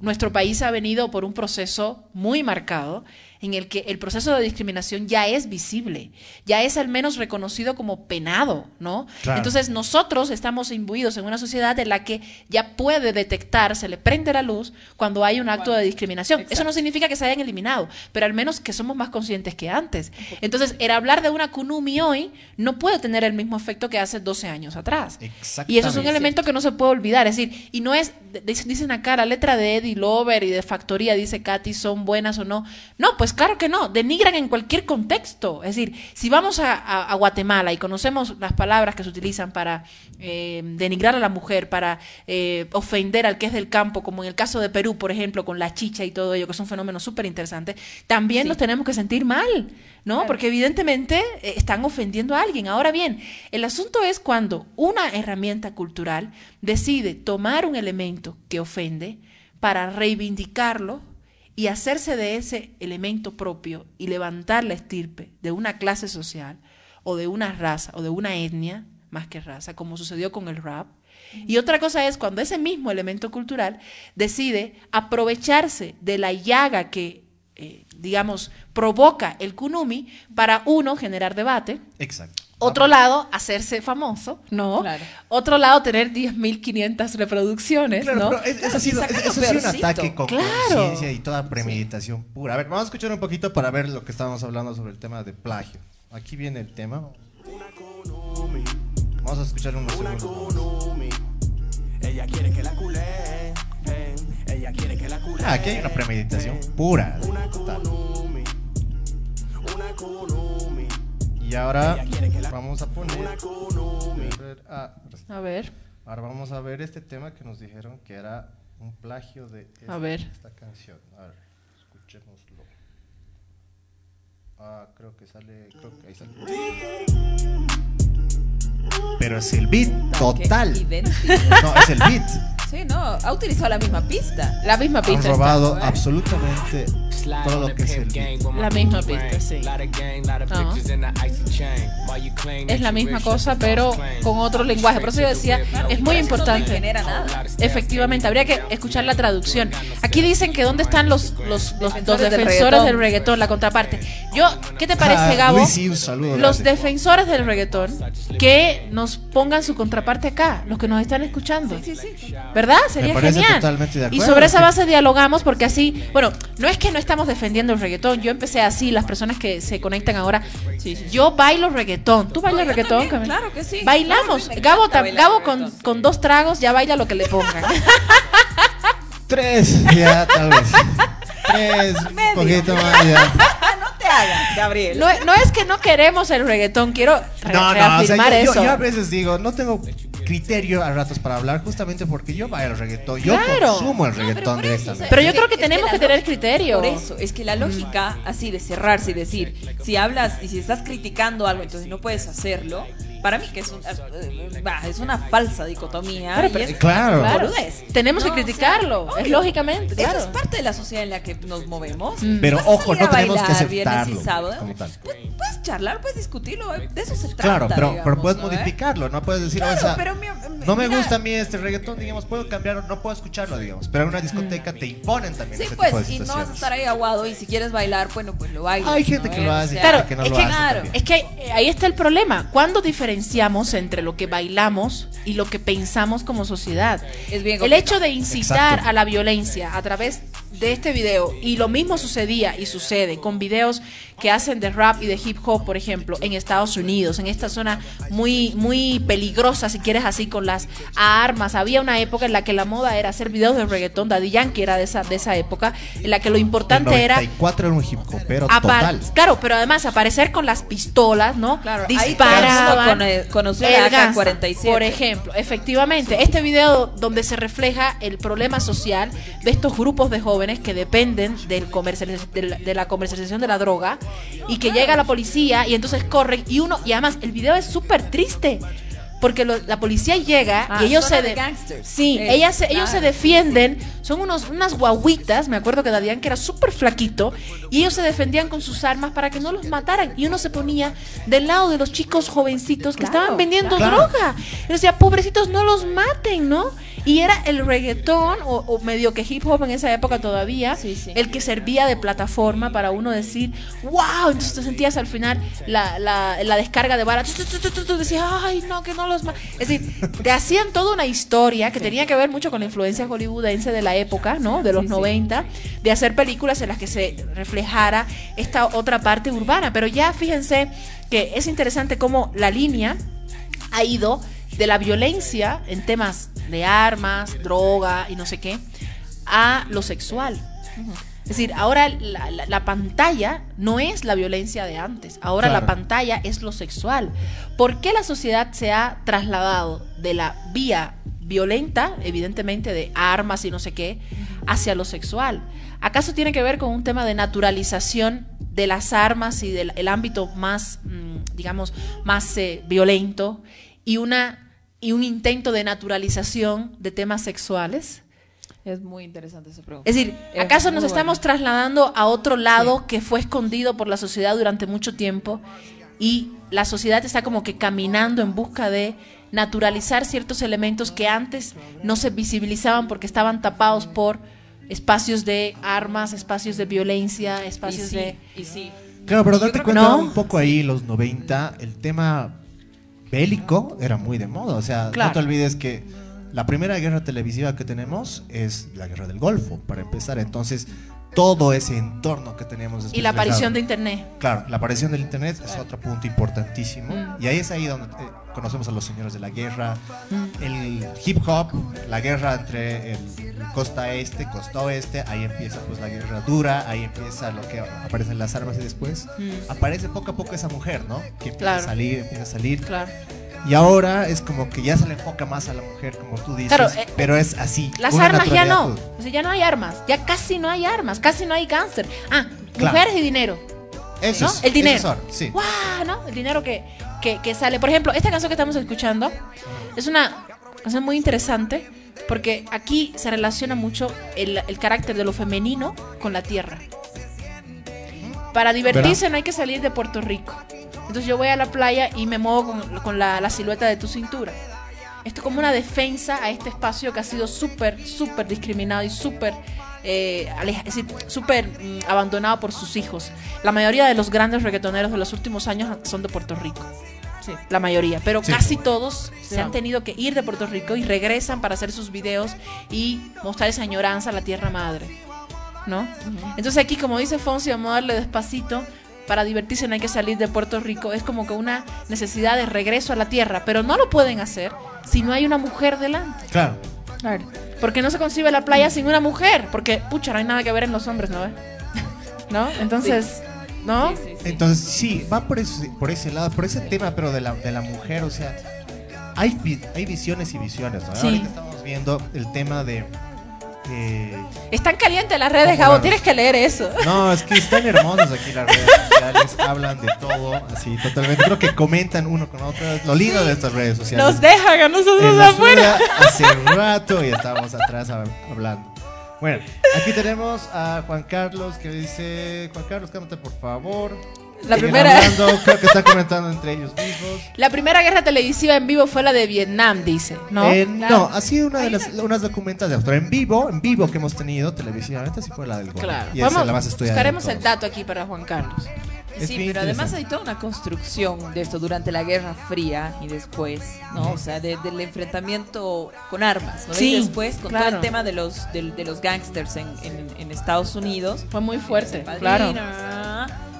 nuestro país ha venido por un proceso muy marcado en el que el proceso de discriminación ya es visible, ya es al menos reconocido como penado, ¿no? Claro. Entonces nosotros estamos imbuidos en una sociedad en la que ya puede detectar, se le prende la luz cuando hay un acto de discriminación. Eso no significa que se hayan eliminado, pero al menos que somos más conscientes que antes. Entonces, el hablar de una kunumi hoy no puede tener el mismo efecto que hace 12 años atrás. Y eso es un elemento que no se puede olvidar. Es decir, y no es, dicen acá, la letra de Eddie Lover y de Factoría, dice Katy, ¿son buenas o no? No, pues claro que no. Denigran en cualquier contexto. Es decir, si vamos a, a- a Guatemala y conocemos las palabras que se utilizan para eh, denigrar a la mujer, para eh, ofender al que es del campo, como en el caso de Perú, por ejemplo, con la chicha y todo ello, que es un fenómeno súper interesante, también Sí. nos tenemos que sentir mal, ¿no? Claro. Porque evidentemente eh, están ofendiendo a alguien. Ahora bien, el asunto es cuando una herramienta cultural decide tomar un elemento que ofende para reivindicarlo y hacerse de ese elemento propio y levantar la estirpe de una clase social o de una raza o de una etnia, más que raza, como sucedió con el rap. Y otra cosa es cuando ese mismo elemento cultural decide aprovecharse de la llaga que, eh, digamos, provoca el kunumi para uno generar debate, Exacto. Otro lado hacerse famoso, ¿no? Claro. Otro lado tener 10.500 reproducciones, Claro, ¿no? pero es- eso ha y sido, sacar eso lo ha sido un ataque con Claro. conciencia y toda premeditación pura. A ver, vamos a escuchar un poquito para ver lo que estábamos hablando sobre el tema de plagio. Aquí viene el tema. Vamos a escuchar unos segundos. Ella quiere que la culé. Ella quiere que la culé. Ah, aquí hay una premeditación pura. total. Y ahora vamos a poner. Ah, A ver, ahora vamos a ver este tema que nos dijeron que era un plagio de esta, A ver. esta canción. A ver, escuchémoslo. Ah, creo que sale. Creo que ahí sale. Pero es el beat total. No, es el beat. Sí, no, ha utilizado la misma pista. la misma Han pista. está. robado absolutamente todo lo que es el beat. La misma pista, sí. No. Es la misma cosa, pero con otro lenguaje. Por eso yo decía, es muy importante. Efectivamente, habría que escuchar la traducción. Aquí dicen que dónde están los, los, los, los Defensores del reggaetón. la contraparte. Yo, ¿qué te parece, Ah, Gabo? Luis, sí, un saludo Los defensores del reggaetón que nos pongan su contraparte acá, los que nos están escuchando. Sí, sí. ¿Verdad? Sería parece genial. totalmente de y acuerdo, sobre esa sí. base dialogamos porque así, bueno, no es que no estamos defendiendo el reggaetón, yo empecé así, las personas que se conectan ahora, yo bailo reggaetón, ¿tú bailas yo reggaetón? también, Camila? claro que sí. Bailamos, Claro, me Gabo, Gabo con, con dos tragos ya baila lo que le pongan. Tres, ya tal vez. Tres, un poquito más ya. no te hagas, Gabriel. no, no es que no queremos el reggaetón, quiero re- No, no, o sea, reafirmar yo, yo- eso. yo a veces digo, no tengo criterio a ratos para hablar justamente porque yo bailo reggaetón, yo Claro. consumo el No, pero reggaetón eso, directamente. o sea, Pero yo creo que tenemos la que tener criterio. Por eso, es que la lógica así de cerrarse y decir, si hablas y si estás criticando algo, entonces no puedes hacerlo, para mí que es, un- eh, bah, es una falsa dicotomía. Claro, y pero- es claro. Tenemos que No, o sea, criticarlo, es lógicamente, Eso claro. es parte de la sociedad en la que nos movemos. Mm. Pero ojo, no tenemos que bailar viernes y aceptarlo sábado. como tal. Pu- Puedes charlar, puedes discutirlo, de eso se trata. Claro, pero, pero digamos, puedes ¿no, eh? modificarlo, no puedes decir, Claro, o sea, pero mi- no me gusta a mí este reggaetón, digamos, puedo cambiar, no puedo escucharlo, digamos, pero en una discoteca te imponen también Sí, ese pues, tipo de y no vas a estar ahí aguado y si quieres bailar, bueno, pues lo bailas. Hay gente ¿no? que lo o hace, sea, Claro, que no es lo que, hace claro. también. es que ahí está el problema. ¿Cuándo diferenciamos entre lo que bailamos y lo que pensamos como sociedad? Es bien El hecho de incitar Exacto. a la violencia a través de este video, y lo mismo sucedía y sucede con videos que hacen de rap y de hip hop, por ejemplo, en Estados Unidos, en esta zona muy, muy peligrosa, si quieres así, con las armas. Había una época en la que la moda era hacer videos de reggaetón, Daddy Yankee era de esa, de esa época, en la que lo El importante era 94 era un hip hopero total. Claro, pero además aparecer con las pistolas, ¿no? Claro, ahí Disparaban. todo el el AK-47. Por ejemplo, efectivamente, este video donde se refleja el problema social de estos grupos de jóvenes que dependen del comercializ- de la comercialización de la droga y que llega la policía y entonces corren y uno y además el video es súper triste. Porque lo- la policía llega Ah, y ellos se de sí, Eh, ellas ellos se defienden, son unos unas guaguitas, me acuerdo que Dadian que era súper flaquito y ellos se defendían con sus armas para que no los mataran y uno se ponía del lado de los chicos jovencitos que Claro, estaban vendiendo claro. droga. Y decía, pobrecitos, no los maten, ¿no? Y era el reggaetón o, o medio que hip hop en esa época todavía, Sí, sí. el que servía de plataforma para uno decir, wow, entonces te sentías al final la, la, la descarga de tu, decías, ay, no, que no los ma-". Es decir, te hacían toda una historia que tenía que ver mucho con la influencia hollywoodense de la época, ¿no? De los sí. 90, de hacer películas en las que se reflejara esta otra parte urbana. Pero ya fíjense que es interesante cómo la línea ha ido de la violencia en temas de armas, droga y no sé qué, a lo sexual. Es decir, ahora la, la- la pantalla no es la violencia de antes, ahora la pantalla es lo sexual. ¿Por qué la sociedad se ha trasladado de la vía violenta, evidentemente de armas y no sé qué, hacia lo sexual? ¿Acaso tiene que ver con un tema de naturalización de las armas y del el ámbito más, mm, digamos, más eh, violento y una y un intento de naturalización de temas sexuales? Es muy interesante esa pregunta. Es decir, Es ¿acaso muy nos estamos buena. trasladando a otro lado que fue escondido por la sociedad durante mucho tiempo y la sociedad está como que caminando en busca de naturalizar ciertos elementos que antes no se visibilizaban porque estaban tapados por espacios de armas, espacios de violencia, Y espacios sí, de... y sí. Claro, pero date cuenta no. un poco ahí, los 90, el tema bélico era muy de moda. O sea, Claro. no te olvides que la primera guerra televisiva que tenemos es la guerra del Golfo, para empezar. Entonces, todo ese entorno que tenemos. Y la aparición de. Internet. Claro, la aparición del Internet es otro punto importantísimo. Mm. Y ahí es ahí donde eh, conocemos a los señores de la guerra, Mm. el hip hop, la guerra entre el costa este, costa oeste, ahí empieza pues la guerra dura, ahí empieza lo que aparecen las armas y después Mm. aparece poco a poco esa mujer, ¿no? Que empieza Claro. a salir, empieza a salir. Claro. Y ahora es como que ya se le enfoca más a la mujer, como tú dices, Claro, eh, pero es así. Las armas ya no. O sea, ya no hay armas. Ya casi no hay armas. Casi no hay cáncer. Ah, Claro. mujeres y dinero. Eso ¿no? es, El dinero. eso es sí. ¡Guau! ¿no? El dinero que, que, que sale. Por ejemplo, esta canción que estamos escuchando es una canción muy interesante porque aquí se relaciona mucho el, el carácter de lo femenino con la tierra. Para divertirse no hay que salir de Puerto Rico. Entonces yo voy a la playa y me muevo con, con la, la silueta de tu cintura. Esto como una defensa a este espacio que ha sido súper, súper discriminado y súper, eh, es súper mm, abandonado por sus hijos. La mayoría de los grandes reggaetoneros de los últimos años son de Puerto Rico. Sí, la mayoría, pero Sí. casi todos se han tenido que ir de Puerto Rico y regresan para hacer sus videos y mostrar esa añoranza a la tierra madre. ¿No? Entonces aquí, como dice Fonsi, vamos a darle despacito. Para divertirse no hay que salir de Puerto Rico. Es como que una necesidad de regreso a la tierra. Pero no lo pueden hacer si no hay una mujer delante. Claro. Porque no se concibe la playa sin una mujer. Porque, pucha, no hay nada que ver en los hombres, ¿no? ¿No? Entonces, ¿no? Sí, sí, sí. Entonces, sí, va por ese, por ese lado, por ese tema, pero de la, de la mujer, o sea, hay, hay visiones y visiones, ¿no? Sí. Ahorita estamos viendo el tema de... eh, Están calientes las redes, ¿Cómo Gabo. Tienes que leer eso. no, es que están hermosas aquí las redes sociales, hablan de todo, así, totalmente. Creo que comentan uno con otro, lo lindo de estas redes sociales. Nos dejan a nosotros En afuera. hace rato y estamos atrás hab- hablando. Bueno, aquí tenemos a Juan Carlos que dice, Juan Carlos, cámate por favor. La primera- hablando, creo que están comentando entre ellos mismos. La primera guerra televisiva en vivo fue la de Vietnam, dice. ¿No? Eh, no, ha sido una de las unas documentales, pero en vivo, en vivo que hemos tenido televisivamente, sí fue la del. Claro. Y esa Vamos, es la más estudiada. de buscaremos el dato aquí para Juan Carlos. Es Sí, pero además hay toda una construcción de esto durante la Guerra Fría y después, ¿no? O sea, de- del enfrentamiento con armas, ¿no? Sí, y después con todo claro. el tema de los, del- de, los gangsters en, en- en Estados Unidos. Fue muy fuerte, Padrino, claro.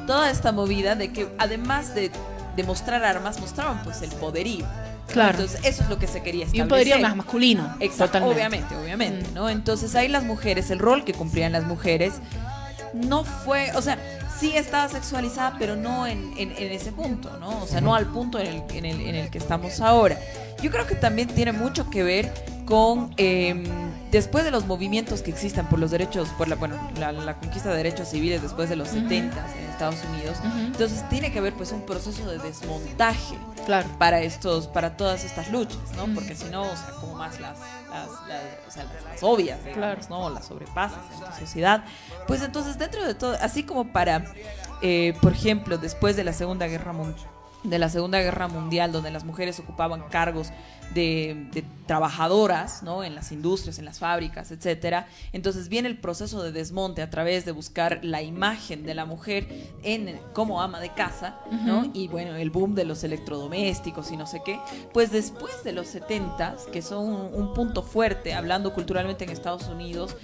Toda esta movida de que además de, de mostrar armas, mostraban pues el poderío. Claro. Entonces, eso es lo que se quería y establecer. un poderío más masculino. Exacto, totalmente. obviamente, obviamente, Mm. ¿no? Entonces ahí las mujeres, el rol que cumplían las mujeres no fue, o sea, sí estaba sexualizada, pero no en, en- en ese punto, ¿no? O sea, no al punto en el, en, el, en el que estamos ahora. Yo creo que también tiene mucho que ver con, eh, después de los movimientos que existan por los derechos, por la, bueno, la, la conquista de derechos civiles después de los Ujú. 70 en Estados Unidos, entonces tiene que haber pues un proceso de desmontaje Claro. para estos para todas estas luchas, ¿no? Porque si no, o sea, como más las las, las, o sea, las obvias, digamos, Claro. ¿no? Las sobrepasas en tu sociedad. Pues entonces, dentro de todo, así como para, eh, por ejemplo, después de la Segunda Guerra Mundial, de la Segunda Guerra Mundial, donde las mujeres ocupaban cargos de, de trabajadoras, ¿no? En las industrias, en las fábricas, etcétera. Entonces viene el proceso de desmonte a través de buscar la imagen de la mujer en como ama de casa, ¿no? Y bueno, el boom de los electrodomésticos y no sé qué. Pues después de los 70 que son un, un punto fuerte, hablando culturalmente en Estados Unidos,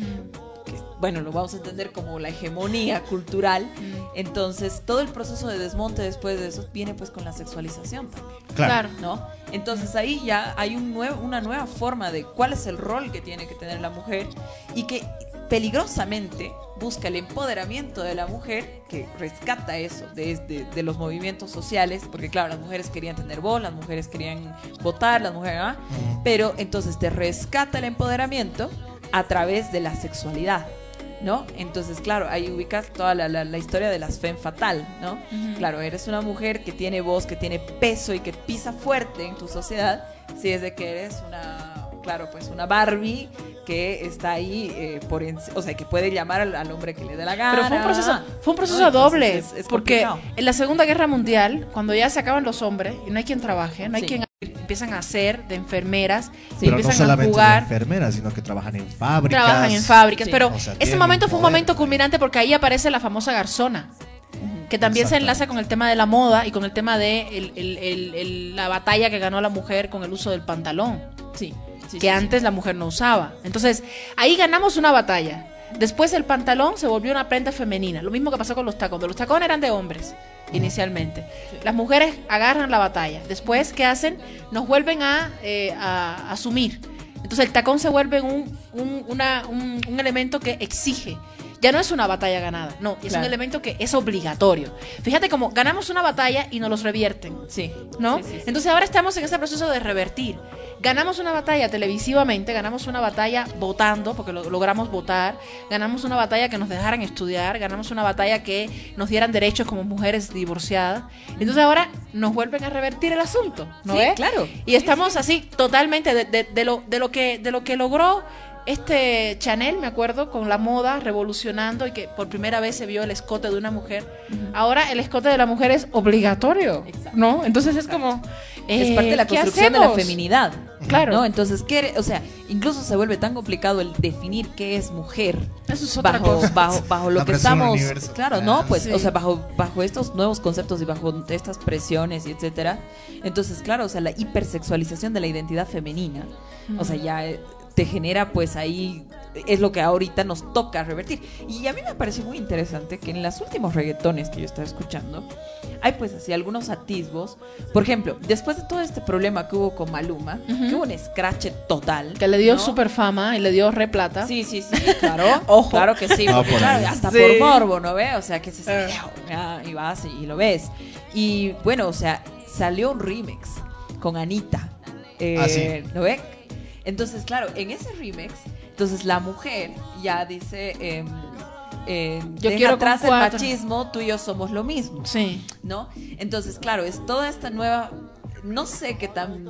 que, bueno, lo vamos a entender como la hegemonía cultural. Entonces, todo el proceso de desmonte después de eso viene pues con la sexualización también. Claro. ¿no? Entonces ahí ya hay un nuevo, una nueva forma de cuál es el rol que tiene que tener la mujer y que peligrosamente busca el empoderamiento de la mujer, que rescata eso desde de los movimientos sociales, porque claro, las mujeres querían tener voz, las mujeres querían votar, las mujeres, ¿ah? pero entonces te rescata el empoderamiento a través de la sexualidad. ¿No? Entonces, claro, ahí ubicas toda la, la- la historia de las femme fatal, ¿no? Ujú. Claro, eres una mujer que tiene voz, que tiene peso y que pisa fuerte en tu sociedad, si es de que eres una claro, pues una Barbie que está ahí por por, en- o sea, que puede llamar al, al hombre que le dé la gana. Pero fue un proceso, fue un proceso No, doble, es- es porque en la Segunda Guerra Mundial, cuando ya se acaban los hombres y no hay quien trabaje, no hay Sí. quien empiezan a hacer de enfermeras, Pero no empiezan a solamente de jugar, enfermeras, sino que trabajan en fábricas. trabajan en fábricas, Sí. pero O sea, ese momento fue un momento culminante porque ahí aparece la famosa garzona, que también se enlaza con el tema de la moda y con el tema de el- el- el- el- la batalla que ganó la mujer con el uso del pantalón Sí. sí, que sí, antes la mujer no usaba. Entonces, ahí ganamos una batalla. Después el pantalón se volvió una prenda femenina. Lo mismo que pasó con los tacones. Los tacones eran de hombres inicialmente. Las mujeres agarran la batalla. Después, ¿qué hacen? Nos vuelven a, eh, a- asumir. Entonces el tacón se vuelve un, un- una- un- un elemento que exige. Ya no es una batalla ganada, no, es un Claro. elemento que es obligatorio. Fíjate cómo ganamos una batalla y nos los revierten. Sí. ¿no? Sí, sí, sí. Entonces ahora estamos en ese proceso de revertir. Ganamos una batalla televisivamente, ganamos una batalla votando, porque lo- logramos votar, ganamos una batalla que nos dejaran estudiar, ganamos una batalla que nos dieran derechos como mujeres divorciadas. Entonces ahora nos vuelven a revertir el asunto, ¿no Sí, ves? claro. Y estamos así totalmente de, de- de lo, de, lo que, de lo que logró este Chanel, me acuerdo, con la moda revolucionando y que por primera vez se vio el escote de una mujer. Ahora el escote de la mujer es obligatorio, ¿no? Entonces es como... es eh, parte de la ¿qué construcción de la feminidad. Claro. ¿no? Entonces, ¿qué, o sea, incluso se vuelve tan complicado el definir qué es mujer. Eso es otra bajo, cosa. bajo, bajo lo La que estamos. universal. Claro, ¿no? Pues, Sí. o sea, bajo, bajo estos nuevos conceptos y bajo estas presiones y etcétera. Entonces, claro, o sea, la hipersexualización de la identidad femenina. O sea, ya eh, te genera, pues ahí. Es lo que ahorita nos toca revertir. Y a mí me parece muy interesante que en los últimos reggaetones que yo estaba escuchando, hay pues así algunos atisbos. Por ejemplo, después de todo este problema que hubo con Maluma, Ujú. que hubo un escrache total. Que le dio ¿no? super fama y le dio re plata. Sí, sí, sí, claro. Ojo. Claro que sí, por claro, hasta Sí. por morbo, ¿no ve? O sea, que se ya, y vas y lo ves. Y bueno, o sea, salió un remix con Anita. Eh, Ah, sí. ¿Lo ve? Entonces, claro, en ese remix, entonces la mujer ya dice, em, eh, Yo deja quiero atrás el machismo, tú y yo somos lo mismo. Sí. ¿no? Entonces, claro, es toda esta nueva, no sé qué tan...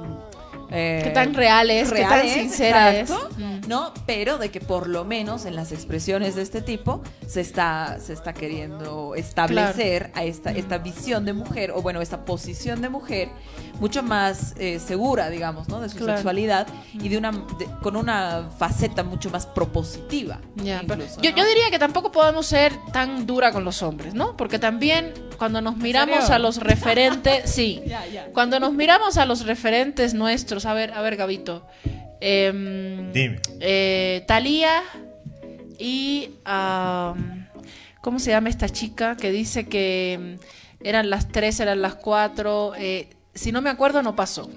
eh, Qué tan real es, qué tan sincera exacto, es. Mm. ¿no? Pero de que por lo menos en las expresiones de este tipo se está, se está queriendo establecer a esta, esta visión de mujer, o bueno, esta posición de mujer mucho más eh, segura, digamos, ¿no? De su Claro. sexualidad y de una, de- con una faceta mucho más propositiva. Ya, incluso, yo, ¿no? yo diría que tampoco podemos ser tan dura con los hombres, ¿no? Porque también cuando nos miramos a los referentes, sí, Ya, ya. cuando nos miramos a los referentes nuestros, a ver, a ver, Gabito, em, Dime. eh, Thalía y ¿cómo se llama esta chica que dice que mm, eran las tres, eran las cuatro? eh, si no me acuerdo, no pasó.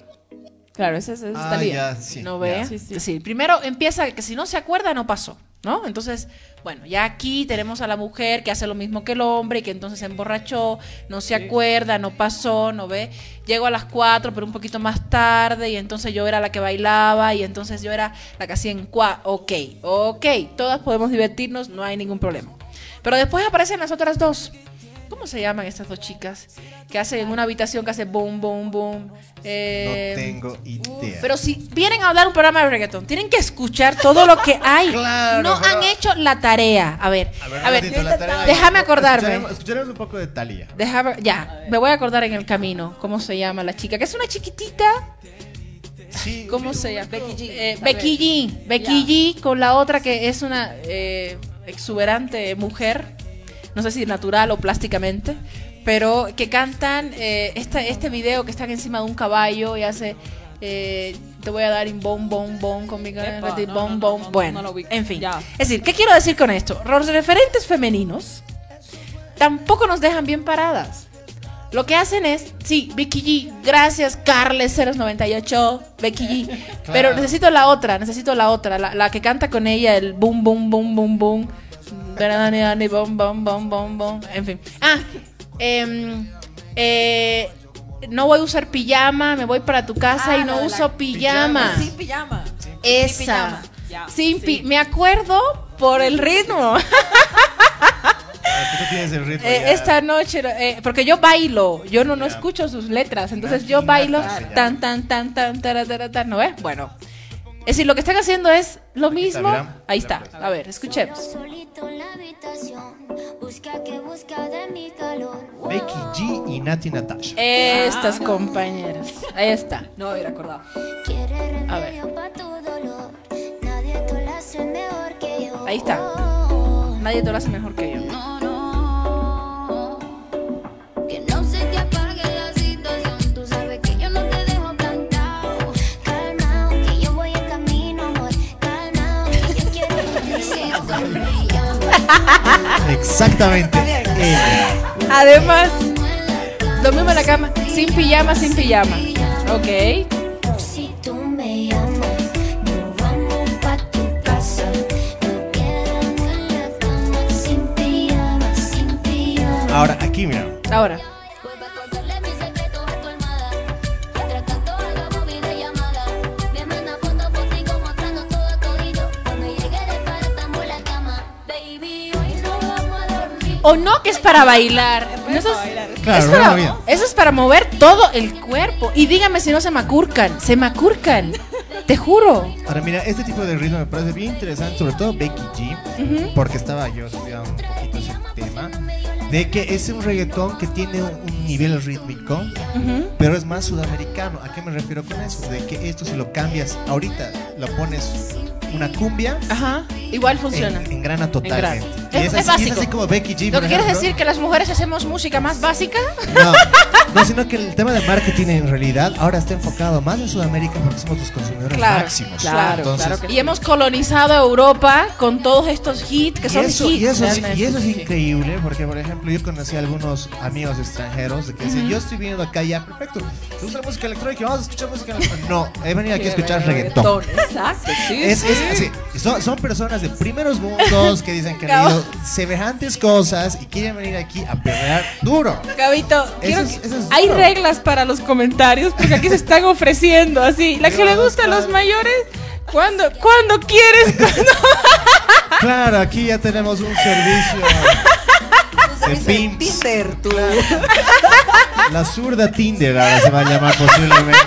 Claro, ese es, ese es Ah, Thalía. ya, sí. ¿No ve? Sí, Sí, sí. primero empieza que si no se acuerda, no pasó, ¿no? Entonces, bueno, ya aquí tenemos a la mujer que hace lo mismo que el hombre y que entonces se emborrachó, no se acuerda, no pasó, ¿no ve? Llego a las cuatro, pero un poquito más tarde, y entonces yo era la que bailaba, y entonces yo era la que hacía en cua. Ok, ok, todas podemos divertirnos, no hay ningún problema. Pero después aparecen las otras dos. ¿Cómo se llaman estas dos chicas? Que hacen en una habitación que hace boom, boom, boom. No Eh, tengo idea. pero si vienen a hablar un programa de reggaetón, tienen que escuchar todo lo que hay. Claro, no pero- han hecho la tarea. A ver, A ver, a ver, ratito, la tarea- déjame acordarme. Escucharemos, escucharemos un poco de Thalía. Déjame, ya, me voy a acordar en el camino cómo se llama la chica, que es una chiquitita. Sí. ¿Cómo se llama? Becky G, Eh, Becky G. Becky G con la otra que es una eh, exuberante mujer, no sé si natural o plásticamente, pero que cantan eh, esta, este video que están encima de un caballo y hace... eh, te voy a dar un bom, bom, bom con mi Epa, no, no, no, bueno, en fin. Ya. Es decir, ¿qué quiero decir con esto? Los referentes femeninos tampoco nos dejan bien paradas. Lo que hacen es, sí, Becky G, gracias, Carles 098, Becky G. Pero necesito la otra, necesito la otra, la, la que canta con ella el boom, boom, boom, boom, boom. Dani, dani, bom, bom, bom, bom, bom. En fin. Ah, em, eh, no voy a usar pijama, me voy para tu casa Ah, y no uso pijama. Sin pijama. Sin Esa. pijama. Ya, Sin sí. pi- me acuerdo por el ritmo. Tú tienes el ritmo. Eh, esta noche, eh, porque yo bailo, yo no, no escucho sus letras, entonces yo bailo tan, tan, tan, tan, tara, tara, tan, ¿no ves? Bueno, Es decir, lo que están haciendo es lo Aquí está, mismo. mira. Ahí está. A ver, escuchemos. Becky G y Nati Natasha. Estas compañeras. Ahí está. No me hubiera acordado. A ver. remedio pa' tu dolor, nadie te lo hace mejor que yo. Ahí está. Nadie te lo hace mejor que yo. Exactamente. Además, lo mismo en la cama. Sin pijama, sin pijama. Ok. Si tú me llamas, O no, que es para bailar. Eso es, Claro, es para- eso es para mover todo el cuerpo. Y dígame si no se macurcan. Se macurcan. Te juro. Ahora, mira, este tipo de ritmo me parece bien interesante, sobre todo Becky G, porque estaba yo estudiando un poquito ese tema, de que es un reggaetón que tiene un, nivel rítmico, pero es más sudamericano. ¿A qué me refiero con eso? De que esto si lo cambias ahorita, lo pones una cumbia, Ajá. Igual funciona. en, engrana totalmente. Engrana. Y Es- es, así, es así como Becky G. ¿Lo que quieres decir que las mujeres hacemos música más básica? No, no, sino que el tema de marketing en realidad ahora está enfocado más en Sudamérica porque somos los consumidores máximos. claro, Entonces, claro que sí. Y hemos colonizado Europa con todos estos hits que y son eso, hits. y eso, es- y eso es increíble porque, por ejemplo, yo conocí a algunos amigos extranjeros de que dicen, Ujú. yo estoy viendo acá ya, perfecto, ¿te gusta la música electrónica? Vamos a escuchar música electrónica. No, he venido aquí a escuchar reggaetón. Exacto, sí. Es, sí. Es. Son, son personas de primeros mundos que dicen que han leído semejantes cosas y quieren venir aquí a perrear duro. Gabito, quiero es- que- eso es hay reglas para los comentarios porque aquí se están ofreciendo así. La que le gusta a los mayores, ¿cuándo, ¿cuándo quieres? ¿Cuándo? Claro, aquí ya tenemos un servicio de pimps. Tinder, tú. La zurda Tinder ahora se va a llamar posiblemente.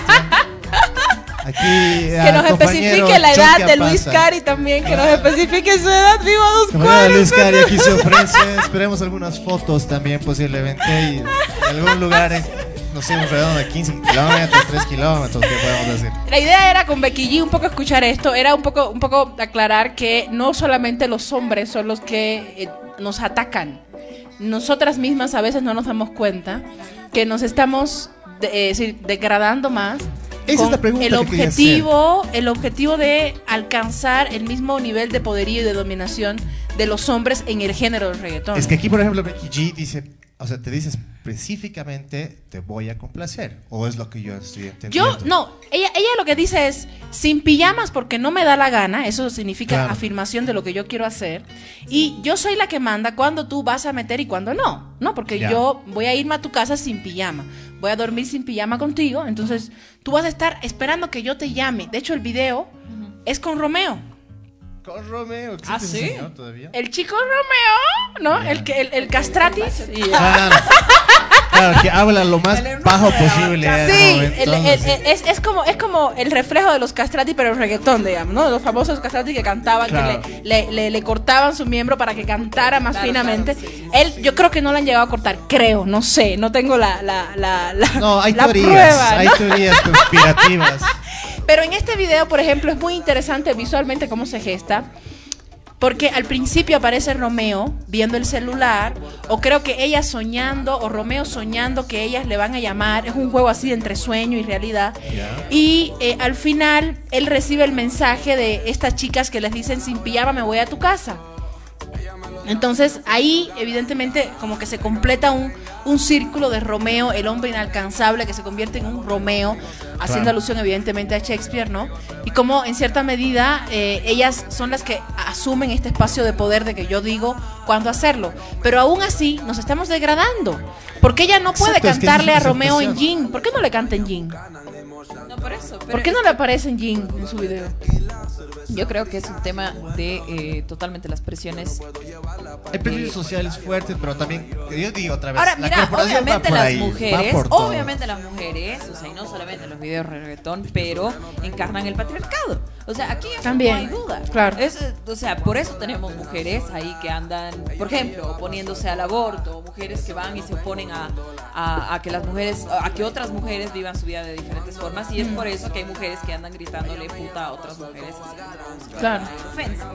Aquí Que nos especifique la edad de Luis Cari también, que nos especifique su edad. Viva dos Compañero Luis cuadros. Cari aquí se ofrece. Esperemos algunas fotos también posiblemente. Y en algún lugar, en, no sé, redondo de 15 kilómetros, 3 kilómetros, que podemos decir. La idea era con Becky G un poco escuchar esto, era un poco, un poco aclarar que no solamente los hombres son los que eh, nos atacan. Nosotras mismas a veces no nos damos cuenta que nos estamos de- eh, decir, degradando más. Esa es la pregunta el que objetivo, el objetivo de alcanzar el mismo nivel de poderío y de dominación de los hombres en el género del reggaetón. Es que aquí, por ejemplo, Becky G dice, o sea, te dice específicamente, te voy a complacer. O es lo que yo estoy entendiendo. Yo, no, ella, ella lo que dice es, sin pijamas porque no me da la gana, eso significa Claro. afirmación de lo que yo quiero hacer, y yo soy la que manda cuando tú vas a meter y cuando no, ¿no? Porque Ya. yo voy a irme a tu casa sin pijama, voy a dormir sin pijama contigo, entonces tú vas a estar esperando que yo te llame. De hecho, el video es con Romeo. Con Romeo, ¿existe ¿Ah, sí? señor todavía? El chico Romeo, ¿no? El que el, el castratis. Claro. Que habla lo más bajo posible. Sí, el- el- sí. el- es, es como, es como el reflejo de los castrati, pero en reggaetón, digamos, ¿no? Los famosos castrati que cantaban, Claro. que le, le- le- le cortaban su miembro para que cantara más Claro, finamente. claro, sí, sí, Él, yo creo que no le han llegado a cortar, creo, no sé, no tengo la, la, la, la- No, hay la teorías, prueba, hay ¿no? teorías conspirativas. Pero en este video, por ejemplo, es muy interesante visualmente cómo se gesta. Porque al principio aparece Romeo viendo el celular, o creo que ella soñando, o Romeo soñando que ellas le van a llamar. Es un juego así entre sueño y realidad. Y eh, al final él recibe el mensaje de estas chicas que les dicen sin pijama me voy a tu casa. Entonces ahí evidentemente como que se completa un, un círculo de Romeo, el hombre inalcanzable que se convierte en un Romeo, haciendo Claro. alusión evidentemente a Shakespeare, ¿no? Y como en cierta medida eh, ellas son las que asumen este espacio de poder de que yo digo cuándo hacerlo. Pero aún así nos estamos degradando. Porque ella no puede Exacto, es que cantarle a es Romeo en. Jean. ¿Por qué no le canta en Jean? No, por eso. pero ¿Por qué no le aparece en Jean en su video? Yo creo que es un tema de eh, totalmente las presiones. Hay presiones sociales fuertes, pero también, yo digo otra vez, Ahora, la mira, obviamente las ahí, mujeres, obviamente las mujeres, o sea, y no solamente los videos de reggaetón, pero encarnan el patriarcado. O sea, aquí eso También, no hay duda. claro. Es, o sea, por eso tenemos mujeres ahí que andan, por ejemplo, oponiéndose al aborto, mujeres que van y se oponen a, a- a que las mujeres, a que otras mujeres vivan su vida de diferentes formas, y es por eso que hay mujeres que andan gritándole puta a otras mujeres. Claro. ofensa.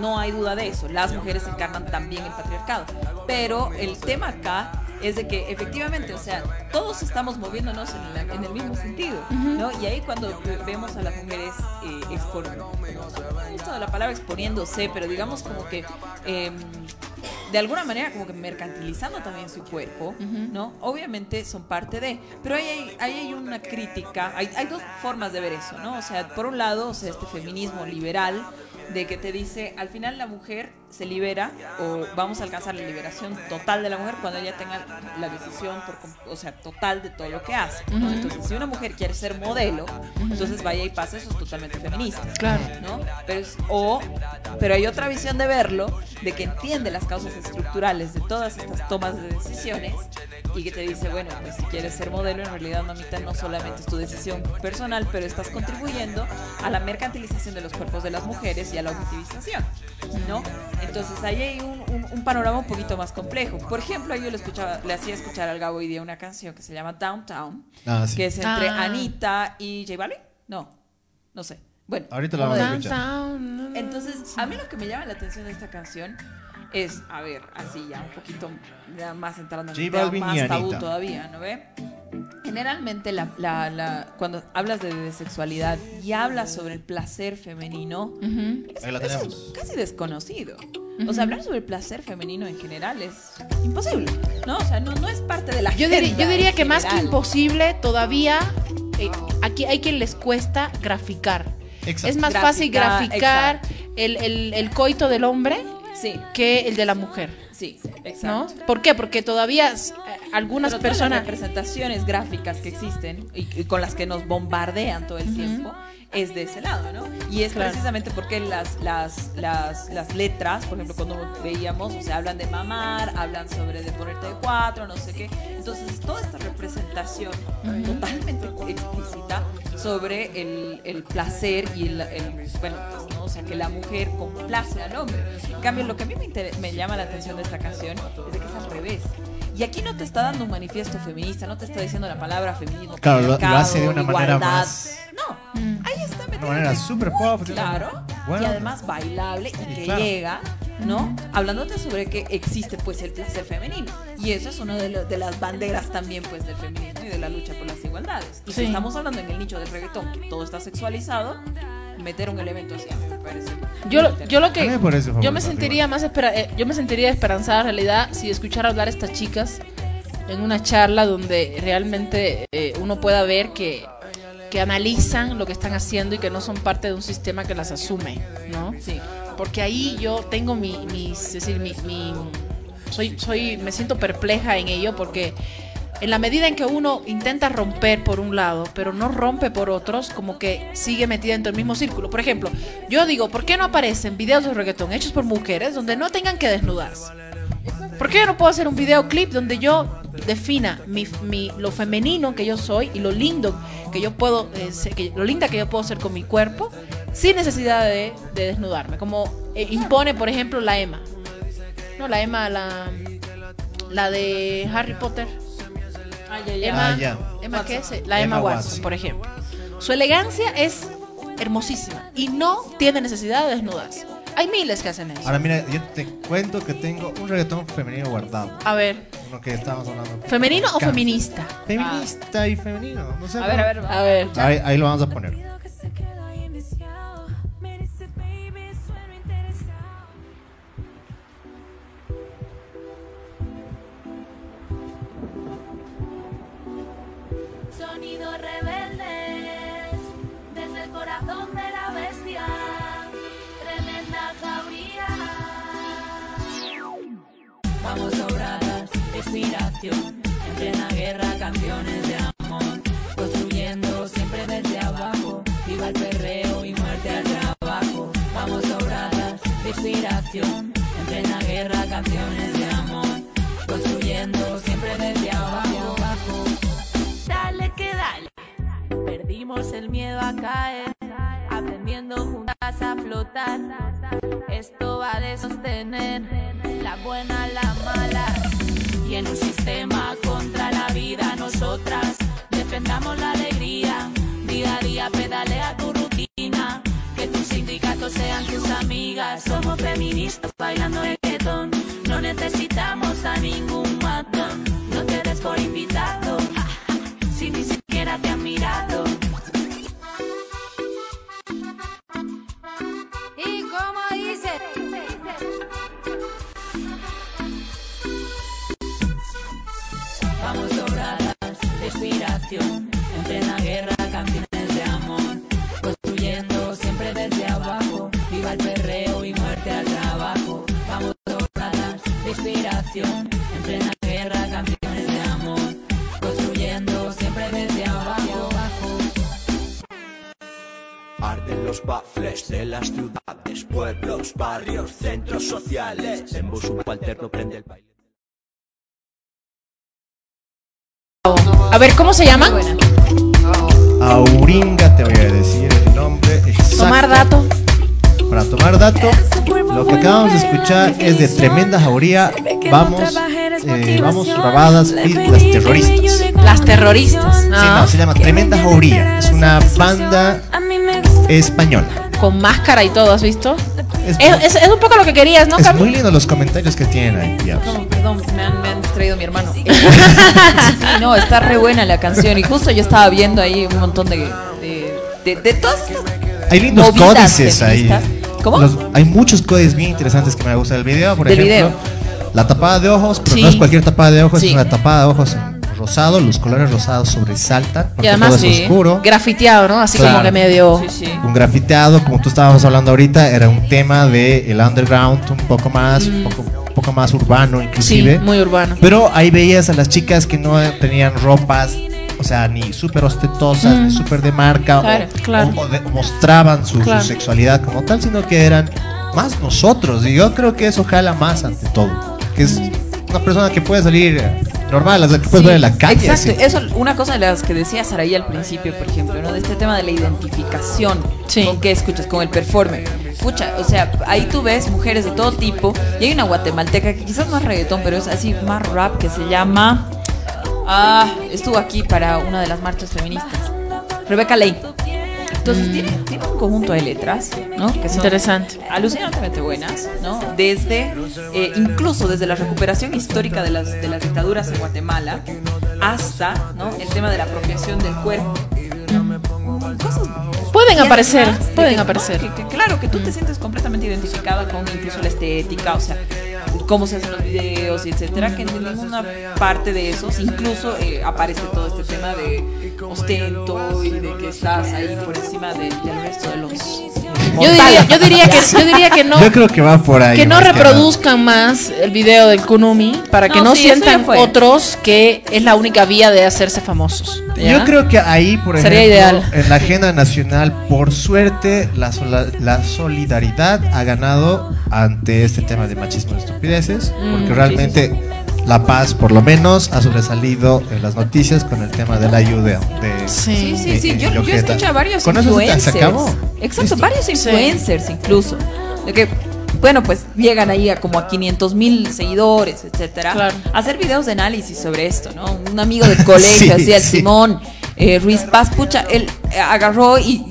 No hay duda de eso. Las mujeres encarnan también el patriarcado. Pero el tema acá es de que efectivamente, o sea, todos estamos moviéndonos en, la- en el mismo sentido, ¿no? Y ahí cuando ve- vemos a las mujeres eh, expon- me gusta la palabra exponiéndose, pero digamos como que em, de alguna manera como que mercantilizando también su cuerpo, ¿no? Obviamente son parte de, pero ahí hay, ahí hay una crítica, hay, hay dos formas de ver eso, ¿no? O sea, por un lado, o sea, este feminismo liberal de que te dice, al final la mujer se libera o vamos a alcanzar la liberación total de la mujer cuando ella tenga la decisión, por, o sea, total de todo lo que hace. ¿no? Entonces, si una mujer quiere ser modelo, entonces vaya y pase, eso es totalmente feminista. Claro. ¿no? Pero es- o, pero hay otra visión de verlo, de que entiende las causas estructurales de todas estas tomas de decisiones y que te dice, bueno, pues si quieres ser modelo, en realidad, mamita, no solamente es tu decisión personal, pero estás contribuyendo a la mercantilización de los cuerpos de las mujeres y a la objetivización, ¿no? Entonces ahí hay un, un- un panorama un poquito más complejo. Por ejemplo, yo le, escuchaba, le hacía escuchar al Gabo hoy día una canción que se llama Downtown, Ah, sí. que es entre Ah. Anita y J Balvin. No, no sé. Bueno, Ahorita la vamos a escuchar. entonces, a mí lo que me llama la atención de esta canción es, a ver, así ya un poquito ya más entrando en y más tabú todavía, ¿no ve? Generalmente la, la- la- cuando hablas de, de sexualidad y hablas sobre el placer femenino, es, la casi desconocido. O sea, hablar sobre el placer femenino en general es imposible, ¿no? O sea, no, no es parte de la Yo, agenda yo diría que más que imposible, todavía eh, aquí hay quien les cuesta graficar. Exacto. Es más fácil Graficar, graficar el, el- el coito del hombre Sí, que el de la mujer, sí, ¿no? exacto. ¿Por qué? Porque todavía eh, algunas Pero todas las personas... representaciones gráficas que existen y, y con las que nos bombardean todo el tiempo es de ese lado, ¿no? Y es Claro. precisamente porque las, las, las, las letras, por ejemplo, cuando veíamos, o sea, hablan de mamar, hablan sobre de ponerte de cuatro, no sé qué. Entonces, toda esta representación totalmente explícita sobre el, el placer y el, el- bueno, pues, ¿no? o sea, que la mujer complace al hombre. En cambio, lo que a mí me, me llama la atención de esta canción es de que es al revés. Y aquí no te está dando un manifiesto feminista, no te está diciendo la palabra feminismo. Claro, lo- lo hace de una manera igualdad. más- No, Mm. ahí está De una manera súper pop. Claro, Bueno. y además bailable y que claro. llega, ¿no? Hablándote sobre que existe pues el placer femenino. Y eso es una de, de las banderas también pues del feminismo y de la lucha por las igualdades. Y Sí. si estamos hablando en el nicho del reggaetón, que todo está sexualizado, meter un elemento así a mí me parece. Yo, yo lo A que me parece yo me sentiría más espera- eh, yo me sentiría esperanzada en realidad si escuchara hablar a estas chicas en una charla donde realmente eh, uno pueda ver que, que analizan lo que están haciendo y que no son parte de un sistema que las asume, ¿no? Sí. Porque ahí yo tengo mi, mis- es decir, mi, mi- soy, soy, me siento perpleja en ello porque en la medida en que uno intenta romper por un lado, pero no rompe por otros, como que sigue metida dentro del mismo círculo. Por ejemplo, yo digo, ¿por qué no aparecen videos de reggaetón hechos por mujeres donde no tengan que desnudarse? ¿Por qué yo no puedo hacer un videoclip donde yo defina mi, mi- lo femenino que yo soy y lo lindo que yo puedo eh, lo linda que yo puedo ser con mi cuerpo sin necesidad de, de desnudarme? Como eh, impone, por ejemplo, la Emma. No, la Emma, la, la de Harry Potter. Ay, ay, ay. Emma, Ah, ya. Emma ¿qué es? La Emma, Emma Watson, Watson. por ejemplo. Su elegancia es hermosísima y no tiene necesidad de desnudarse. Hay miles que hacen eso. Ahora mira, yo te cuento que tengo un reggaetón femenino guardado. A ver, Uno que estábamos hablando. ¿femenino o feminista? Feminista y femenino. No sé. A ver, a ver, A ver. Ahí, ahí lo vamos a poner. Vamos sobradas, inspiración, en plena guerra, canciones de amor, construyendo siempre desde abajo, viva el perreo y muerte al trabajo. Vamos sobradas, inspiración, en plena guerra, canciones de amor, construyendo siempre desde abajo. Dale que dale. Perdimos el miedo a caer, aprendiendo juntas a flotar. Esto va de sostener la buena, la mala. Y en un sistema contra la vida, nosotras defendamos la alegría. Día a día pedalea tu rutina. Que tus sindicatos sean tus amigas. Somos feministas bailando reggaetón. No necesitamos a ningún matón. No te des por invitado. En plena guerra, campeones de amor, construyendo siempre desde abajo, viva el perreo y muerte al trabajo. Vamos sobradas de inspiración, en plena guerra, campeones de amor, construyendo siempre desde abajo. Arden los baffles de las ciudades, pueblos, barrios, centros sociales. En bus subalterno prende el baile. A ver, ¿cómo se llama? Auringa, te voy a decir el nombre exacto. Tomar dato. Para tomar dato, lo que acabamos de escuchar es de Tremenda Jauría. Vamos, eh, vamos grabadas y las terroristas. Las terroristas. Sí, Ah. no, se llama Tremenda Jauría. Es una banda española. Con máscara y todo, ¿has visto? Es, Es, es- un poco lo que querías, ¿no, es Carlos? muy lindo los comentarios que tienen ahí. No, perdón, me han, me han distraído mi hermano. Sí, no, está re buena la canción. Y justo yo estaba viendo ahí un montón de. de, de, de todas estas. Hay lindos códices ahí. ¿Cómo? Los- hay muchos códices bien interesantes que me gusta del video. Por Del ejemplo, video. la tapada de ojos, pero Sí. no es cualquier tapada de ojos, Sí. es una tapada de ojos rosado. Los colores rosados sobresaltan. Y Porque además, todo es sí. oscuro. Grafiteado, ¿no? Así Claro. como que medio. Sí, sí. Un grafiteado, como tú estábamos hablando ahorita, era un tema de el underground, un poco más, un, poco, un poco más urbano Mm. Sí, inclusive. muy urbano. Pero ahí veías a las chicas que no tenían ropas, o sea, ni súper ostentosas, Mm. ni súper de marca, Claro, o, claro. o- o de- mostraban su, su sexualidad como tal, sino que eran más nosotros. Y yo creo que eso jala más ante todo. Que es una persona que puede salir normal, sea, que puedes Sí, ver en la calle. Exacto, así. eso una cosa de las que decía Saraí al principio, por ejemplo, ¿no? De este tema de la identificación. Sí. ¿Con qué escuchas? Con el performer. Escucha, o sea, ahí tú ves mujeres de todo tipo. Y hay una guatemalteca que quizás no es reggaetón, pero es así más rap que se llama. Ah, estuvo aquí para una de las marchas feministas. Rebeca Lane. Entonces tiene, tiene un conjunto de letras, ¿no? Que son Interesante. alucinantemente buenas, ¿no? Desde, eh, incluso desde la recuperación histórica de las, de las dictaduras en Guatemala hasta, ¿no? El tema de la apropiación del cuerpo. Cosas Pueden aparecer, pueden aparecer. Que- que claro, que tú te sientes completamente identificada con incluso la estética, o sea, cómo se hacen los videos, y etcétera, que en ninguna parte de esos incluso eh, aparece todo este tema de ostento y de que estás ahí por encima de- del resto de los Yo diría, yo diría que, yo diría que no. Yo creo que va por ahí. que no más nada. reproduzcan más el video del Kunumi para que No, no, sí, eso ya sientan fue. otros que es la única vía de hacerse famosos. ¿ya? Yo creo que ahí, por Sería ejemplo, ideal. en la agenda nacional, por suerte, la, sola- la solidaridad ha ganado ante este tema de machismo y estupideces, Mm, porque sí, realmente La Paz, por lo menos, ha sobresalido en las noticias con el tema de la ayuda. De, Sí. Sí, sí, sí. de- Yo, yo Ojeda. escuché a varios Con eso se- influencers. se acabó. Exacto, Listo. varios influencers incluso. De que, bueno, pues llegan ahí a como a 500 mil seguidores, etcétera. Claro. A hacer videos de análisis sobre esto, ¿no? Un amigo de colegio, Sí, así, el sí. Simón eh, Ruiz Paz, pucha, él agarró y.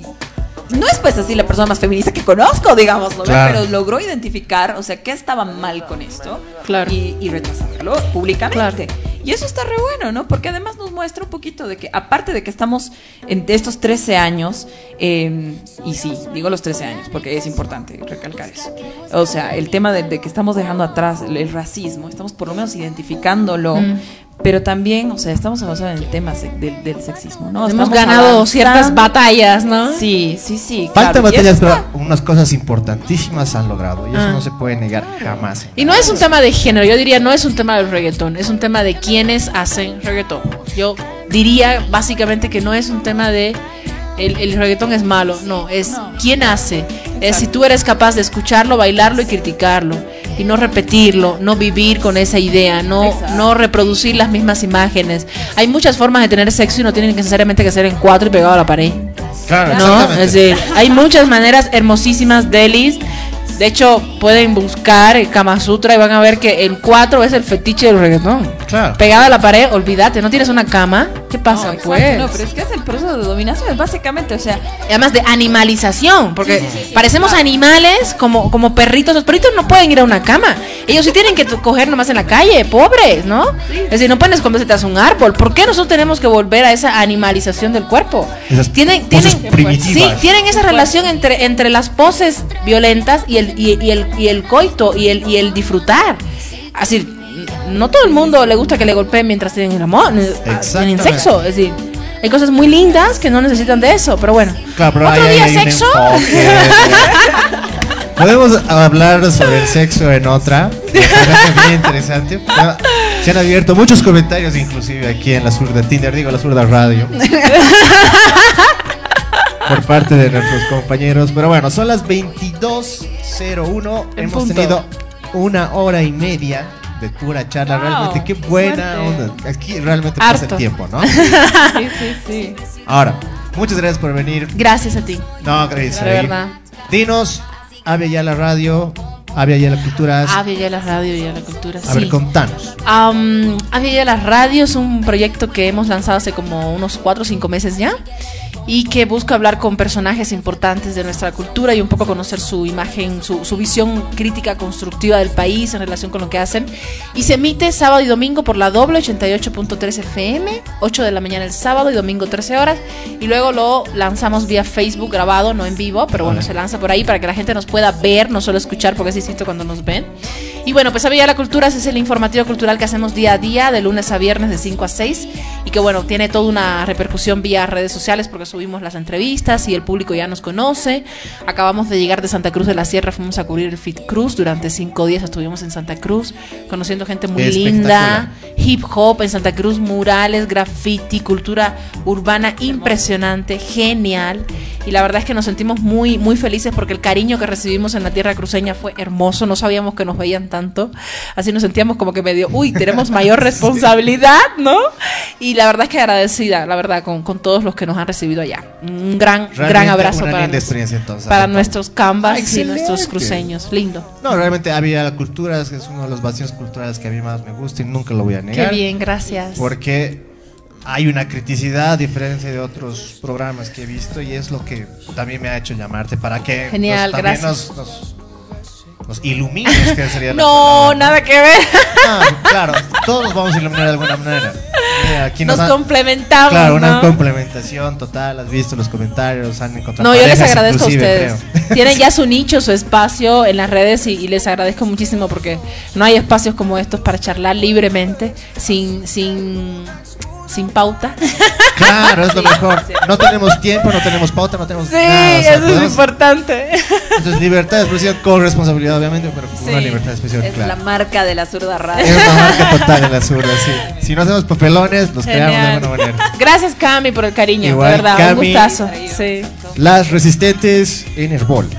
No es pues así la persona más feminista que conozco, digámoslo. Claro. pero logró identificar, o sea, qué estaba mal con esto Claro. y, y rechazarlo públicamente. Y eso está re bueno, ¿no? Porque además nos muestra un poquito de que, aparte de que estamos en estos 13 años, eh, y sí, digo los 13 años, porque es importante recalcar eso. O sea, el tema de, de que estamos dejando atrás el, el racismo, estamos por lo menos identificándolo. Mm. Pero también, o sea, estamos avanzando en el tema se- del, del sexismo, ¿no? Hemos Estamos ganado ciertas batallas, ¿no? Sí, sí, sí. Falta claro. Batallas, pero unas cosas importantísimas han logrado. Y eso Ah. no se puede negar jamás. Y no es un tema de género, yo diría no es un tema del reggaetón, es un tema de quienes hacen reggaetón. Yo diría básicamente que no es un tema de el, el reggaetón es malo, no, es No. quién hace. Es si tú eres capaz de escucharlo, bailarlo y criticarlo. Y no repetirlo, no vivir con esa idea, no, Exacto. no reproducir las mismas imágenes. Hay muchas formas de tener sexo y no tienen necesariamente que ser en cuatro y pegado a la pared. Claro, ¿no? Es decir, hay muchas maneras hermosísimas, delis. De hecho, pueden buscar el Kama Sutra y van a ver que el 4 es el fetiche del reggaetón. Claro. Pegada a la pared, olvídate, ¿no tienes una cama? ¿Qué pasa, No, exacto, pues? No, pero es que es el proceso de dominación, es básicamente, o sea, Y además de animalización, porque parecemos animales como, como perritos. Los perritos no pueden ir a una cama. Ellos sí tienen que coger nomás en la calle, pobres, ¿no? Es decir, no pueden esconderse tras un árbol. ¿Por qué nosotros tenemos que volver a esa animalización del cuerpo? Esas Tienen, poses tienen, primitivas. sí, tienen esa relación entre, entre las poses violentas y el, y, y el, y el coito y el, y el disfrutar. Así, no todo el mundo le gusta que le golpeen mientras tienen el amor, tienen sexo. Es decir, hay cosas muy lindas que no necesitan de eso, pero bueno. Claro, pero Otro ahí día hay sexo. Podemos hablar sobre el sexo en otra. Bien interesante. Se han abierto muchos comentarios, inclusive aquí en la Zurda Tinder, digo la Zurda Radio. por parte de nuestros compañeros. Pero bueno, son las 22.01. En Hemos punto. tenido una hora y media de pura charla. Wow, realmente, qué buena fuerte. onda. Aquí realmente pasa el tiempo, ¿no? sí, sí, sí. Ahora, muchas gracias por venir. Gracias a ti. No, gracias. De verdad. Dinos, Avia ya la radio, Avia ya la cultura. Avia ya la radio y a la cultura. A ver, contanos. Am, Avia ya la radio es un proyecto que hemos lanzado hace como unos 4 o 5 meses ya y que busca hablar con personajes importantes de nuestra cultura y un poco conocer su imagen, su, su visión crítica constructiva del país en relación con lo que hacen. Y se emite sábado y domingo por la doble 88.3 FM, 8 de la mañana el sábado y domingo 13 horas. Y luego lo lanzamos vía Facebook grabado, no en vivo, pero bueno, se lanza por ahí para que la gente nos pueda ver, no solo escuchar, porque es distinto cuando nos ven. Y bueno, pues Avilla la Cultura es el informativo cultural que hacemos día a día, de lunes a viernes, de 5 a 6, y que bueno, tiene toda una repercusión vía redes sociales porque subimos las entrevistas y el público ya nos conoce. Acabamos de llegar de Santa Cruz de la Sierra, fuimos a cubrir el Fit Cruz, durante cinco días estuvimos en Santa Cruz, conociendo gente muy linda, hip hop en Santa Cruz, murales, graffiti, cultura urbana impresionante, genial. Y la verdad es que nos sentimos muy, muy felices porque el cariño que recibimos en la tierra cruceña fue hermoso. No sabíamos que nos veían tanto. Así nos sentíamos como que medio, uy, tenemos mayor responsabilidad, ¿no? Y la verdad es que agradecida, la verdad, con, con todos los que nos han recibido allá. Un gran, gran abrazo una para, experiencia entonces. para nuestros canvas Ah, y nuestros cruceños. Lindo. No, realmente Avia la cultura es uno de los vacíos culturales que a mí más me gusta y nunca lo voy a Qué negar. bien, gracias. Porque hay una criticidad a diferencia de otros programas que he visto y es lo que también me ha hecho llamarte para que Genial, nos, también gracias. nos, nos, nos ilumines, que sería la No, palabra. nada que ver. Ah, claro, todos nos vamos a iluminar de alguna manera. Mira, aquí Nos han- complementamos. Claro, una complementación total. Has visto los comentarios, han encontrado. No, yo les agradezco a ustedes. creo. Tienen ya su nicho, su espacio en las redes y, y les agradezco muchísimo porque no hay espacios como estos para charlar libremente, sin, sin, sin pauta. Claro, es lo mejor. No tenemos tiempo, no tenemos pauta, no tenemos Sí, nada. o sea, eso es podemos- importante. Entonces, libertad de expresión con responsabilidad, obviamente, pero una Sí, libertad de expresión, Es claro. la marca de la zurda radio. Es una marca total en la zurda, sí. Si no hacemos papelones, los creamos de Genial. alguna manera. Gracias, Cami, por el cariño. Igual, de verdad, Cami. un gustazo. Sí. Las resistentes en Herbol.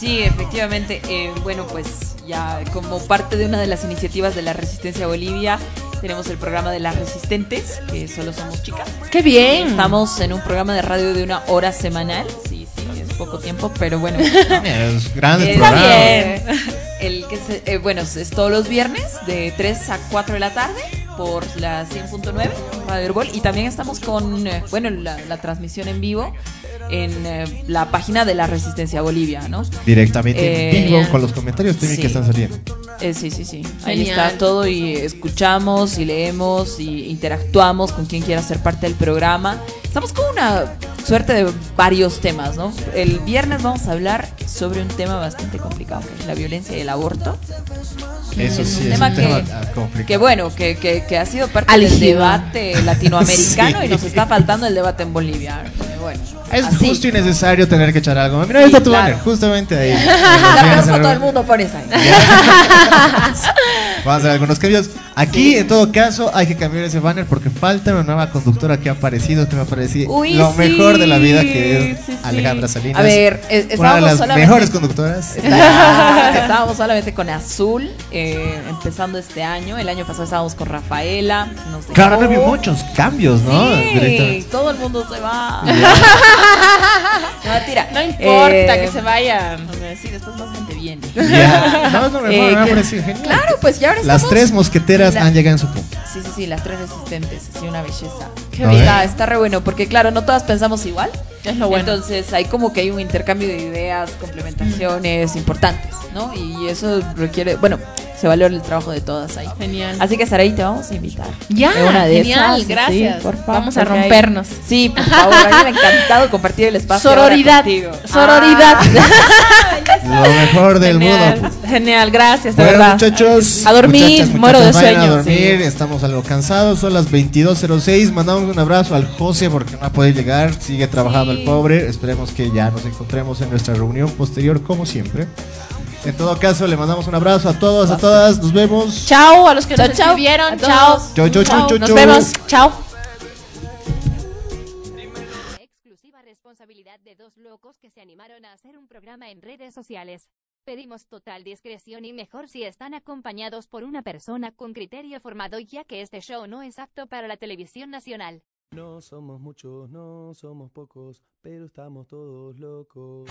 Sí, efectivamente. eh, bueno, pues ya como parte de una de las iniciativas de la Resistencia Bolivia, tenemos el programa de las resistentes, que solo somos chicas. Qué bien. Estamos en un programa de radio de una hora semanal. Sí, sí, es poco tiempo, pero bueno. ¿no? Es Es, programas. eh, El que se- eh, bueno, es todos los viernes de 3 a 4 de la tarde por la 100.9 Radio Herbol y también estamos con eh, bueno la, la transmisión en vivo en eh, la página de la Resistencia Bolivia, ¿no? Directamente en Eh, vivo con los comentarios también sí. que están saliendo. Eh, sí, sí, sí. Ahí Genial. está todo y escuchamos y leemos y interactuamos con quien quiera ser parte del programa. Estamos con una suerte de varios temas, ¿no? El viernes vamos a hablar sobre un tema bastante complicado, que es la violencia y el aborto. Eso Es sí, un es tema un que- tema ah, complicado. Que bueno, que, que, que ha sido parte Álgido. del debate latinoamericano Sí. y nos está faltando el debate en Bolivia. Bueno, Es así. justo y necesario tener que echar algo. Mira, ahí Sí, está tu claro. banner, justamente ahí. La todo el mundo pone esa. Vamos a hacer algunos cambios. Aquí, en todo caso, hay que cambiar ese banner porque falta una nueva conductora que ha aparecido, que me parece Uy, lo sí, mejor de la vida, que es sí. Alejandra Salinas. A ver, es- una de las solamente- mejores conductoras. Está- estábamos solamente con Azul, eh, empezando este año. El año pasado estábamos con Rafaela. Nos dejó. Claro, no hubo muchos cambios, ¿no? Sí, todo el mundo se va. no, mentira. No importa Eh, que se vayan. o sea, Sí, después más gente No, Eh, me genial. Claro, pues ya ahora Las estamos- tres mosqueteras La- han llegado en su punto. Sí, sí, sí, las tres resistentes. Sí, una belleza. Qué A bien. Está, está re bueno, porque claro, no todas pensamos igual. Es lo bueno. Entonces hay como que hay un intercambio de ideas, complementaciones importantes, ¿no? Y eso requiere, bueno, se valora el trabajo de todas ahí. Genial. Así que Saraí te vamos a invitar. Ya, De una de genial, esas, gracias. sí, por favor, Vamos a hay- rompernos. Sí, por favor, a mí me ha encantado compartir el espacio. Sororidad. Sororidad. Lo mejor del Genial, mundo. Genial, gracias, de Bueno, verdad. muchachos. A dormir, muchachas, muero de sueño. a dormir, Sí. estamos algo cansados. Son las 22.06. Mandamos un abrazo al José porque no ha podido llegar. Sigue trabajando Sí. el pobre. Esperemos que ya nos encontremos en nuestra reunión posterior, como siempre. En todo caso, le mandamos un abrazo a todos, a todas. Nos vemos. Chao a los que Chao, nos chao. escribieron. A Chao. todos. Chau, chau, chau, chau, Nos chau. vemos. Chao. Exclusiva responsabilidad de dos locos que se animaron a hacer un programa en redes sociales. Pedimos total discreción y mejor si están acompañados por una persona con criterio formado ya que este show no es apto para la televisión nacional. No somos muchos, no somos pocos, pero estamos todos locos.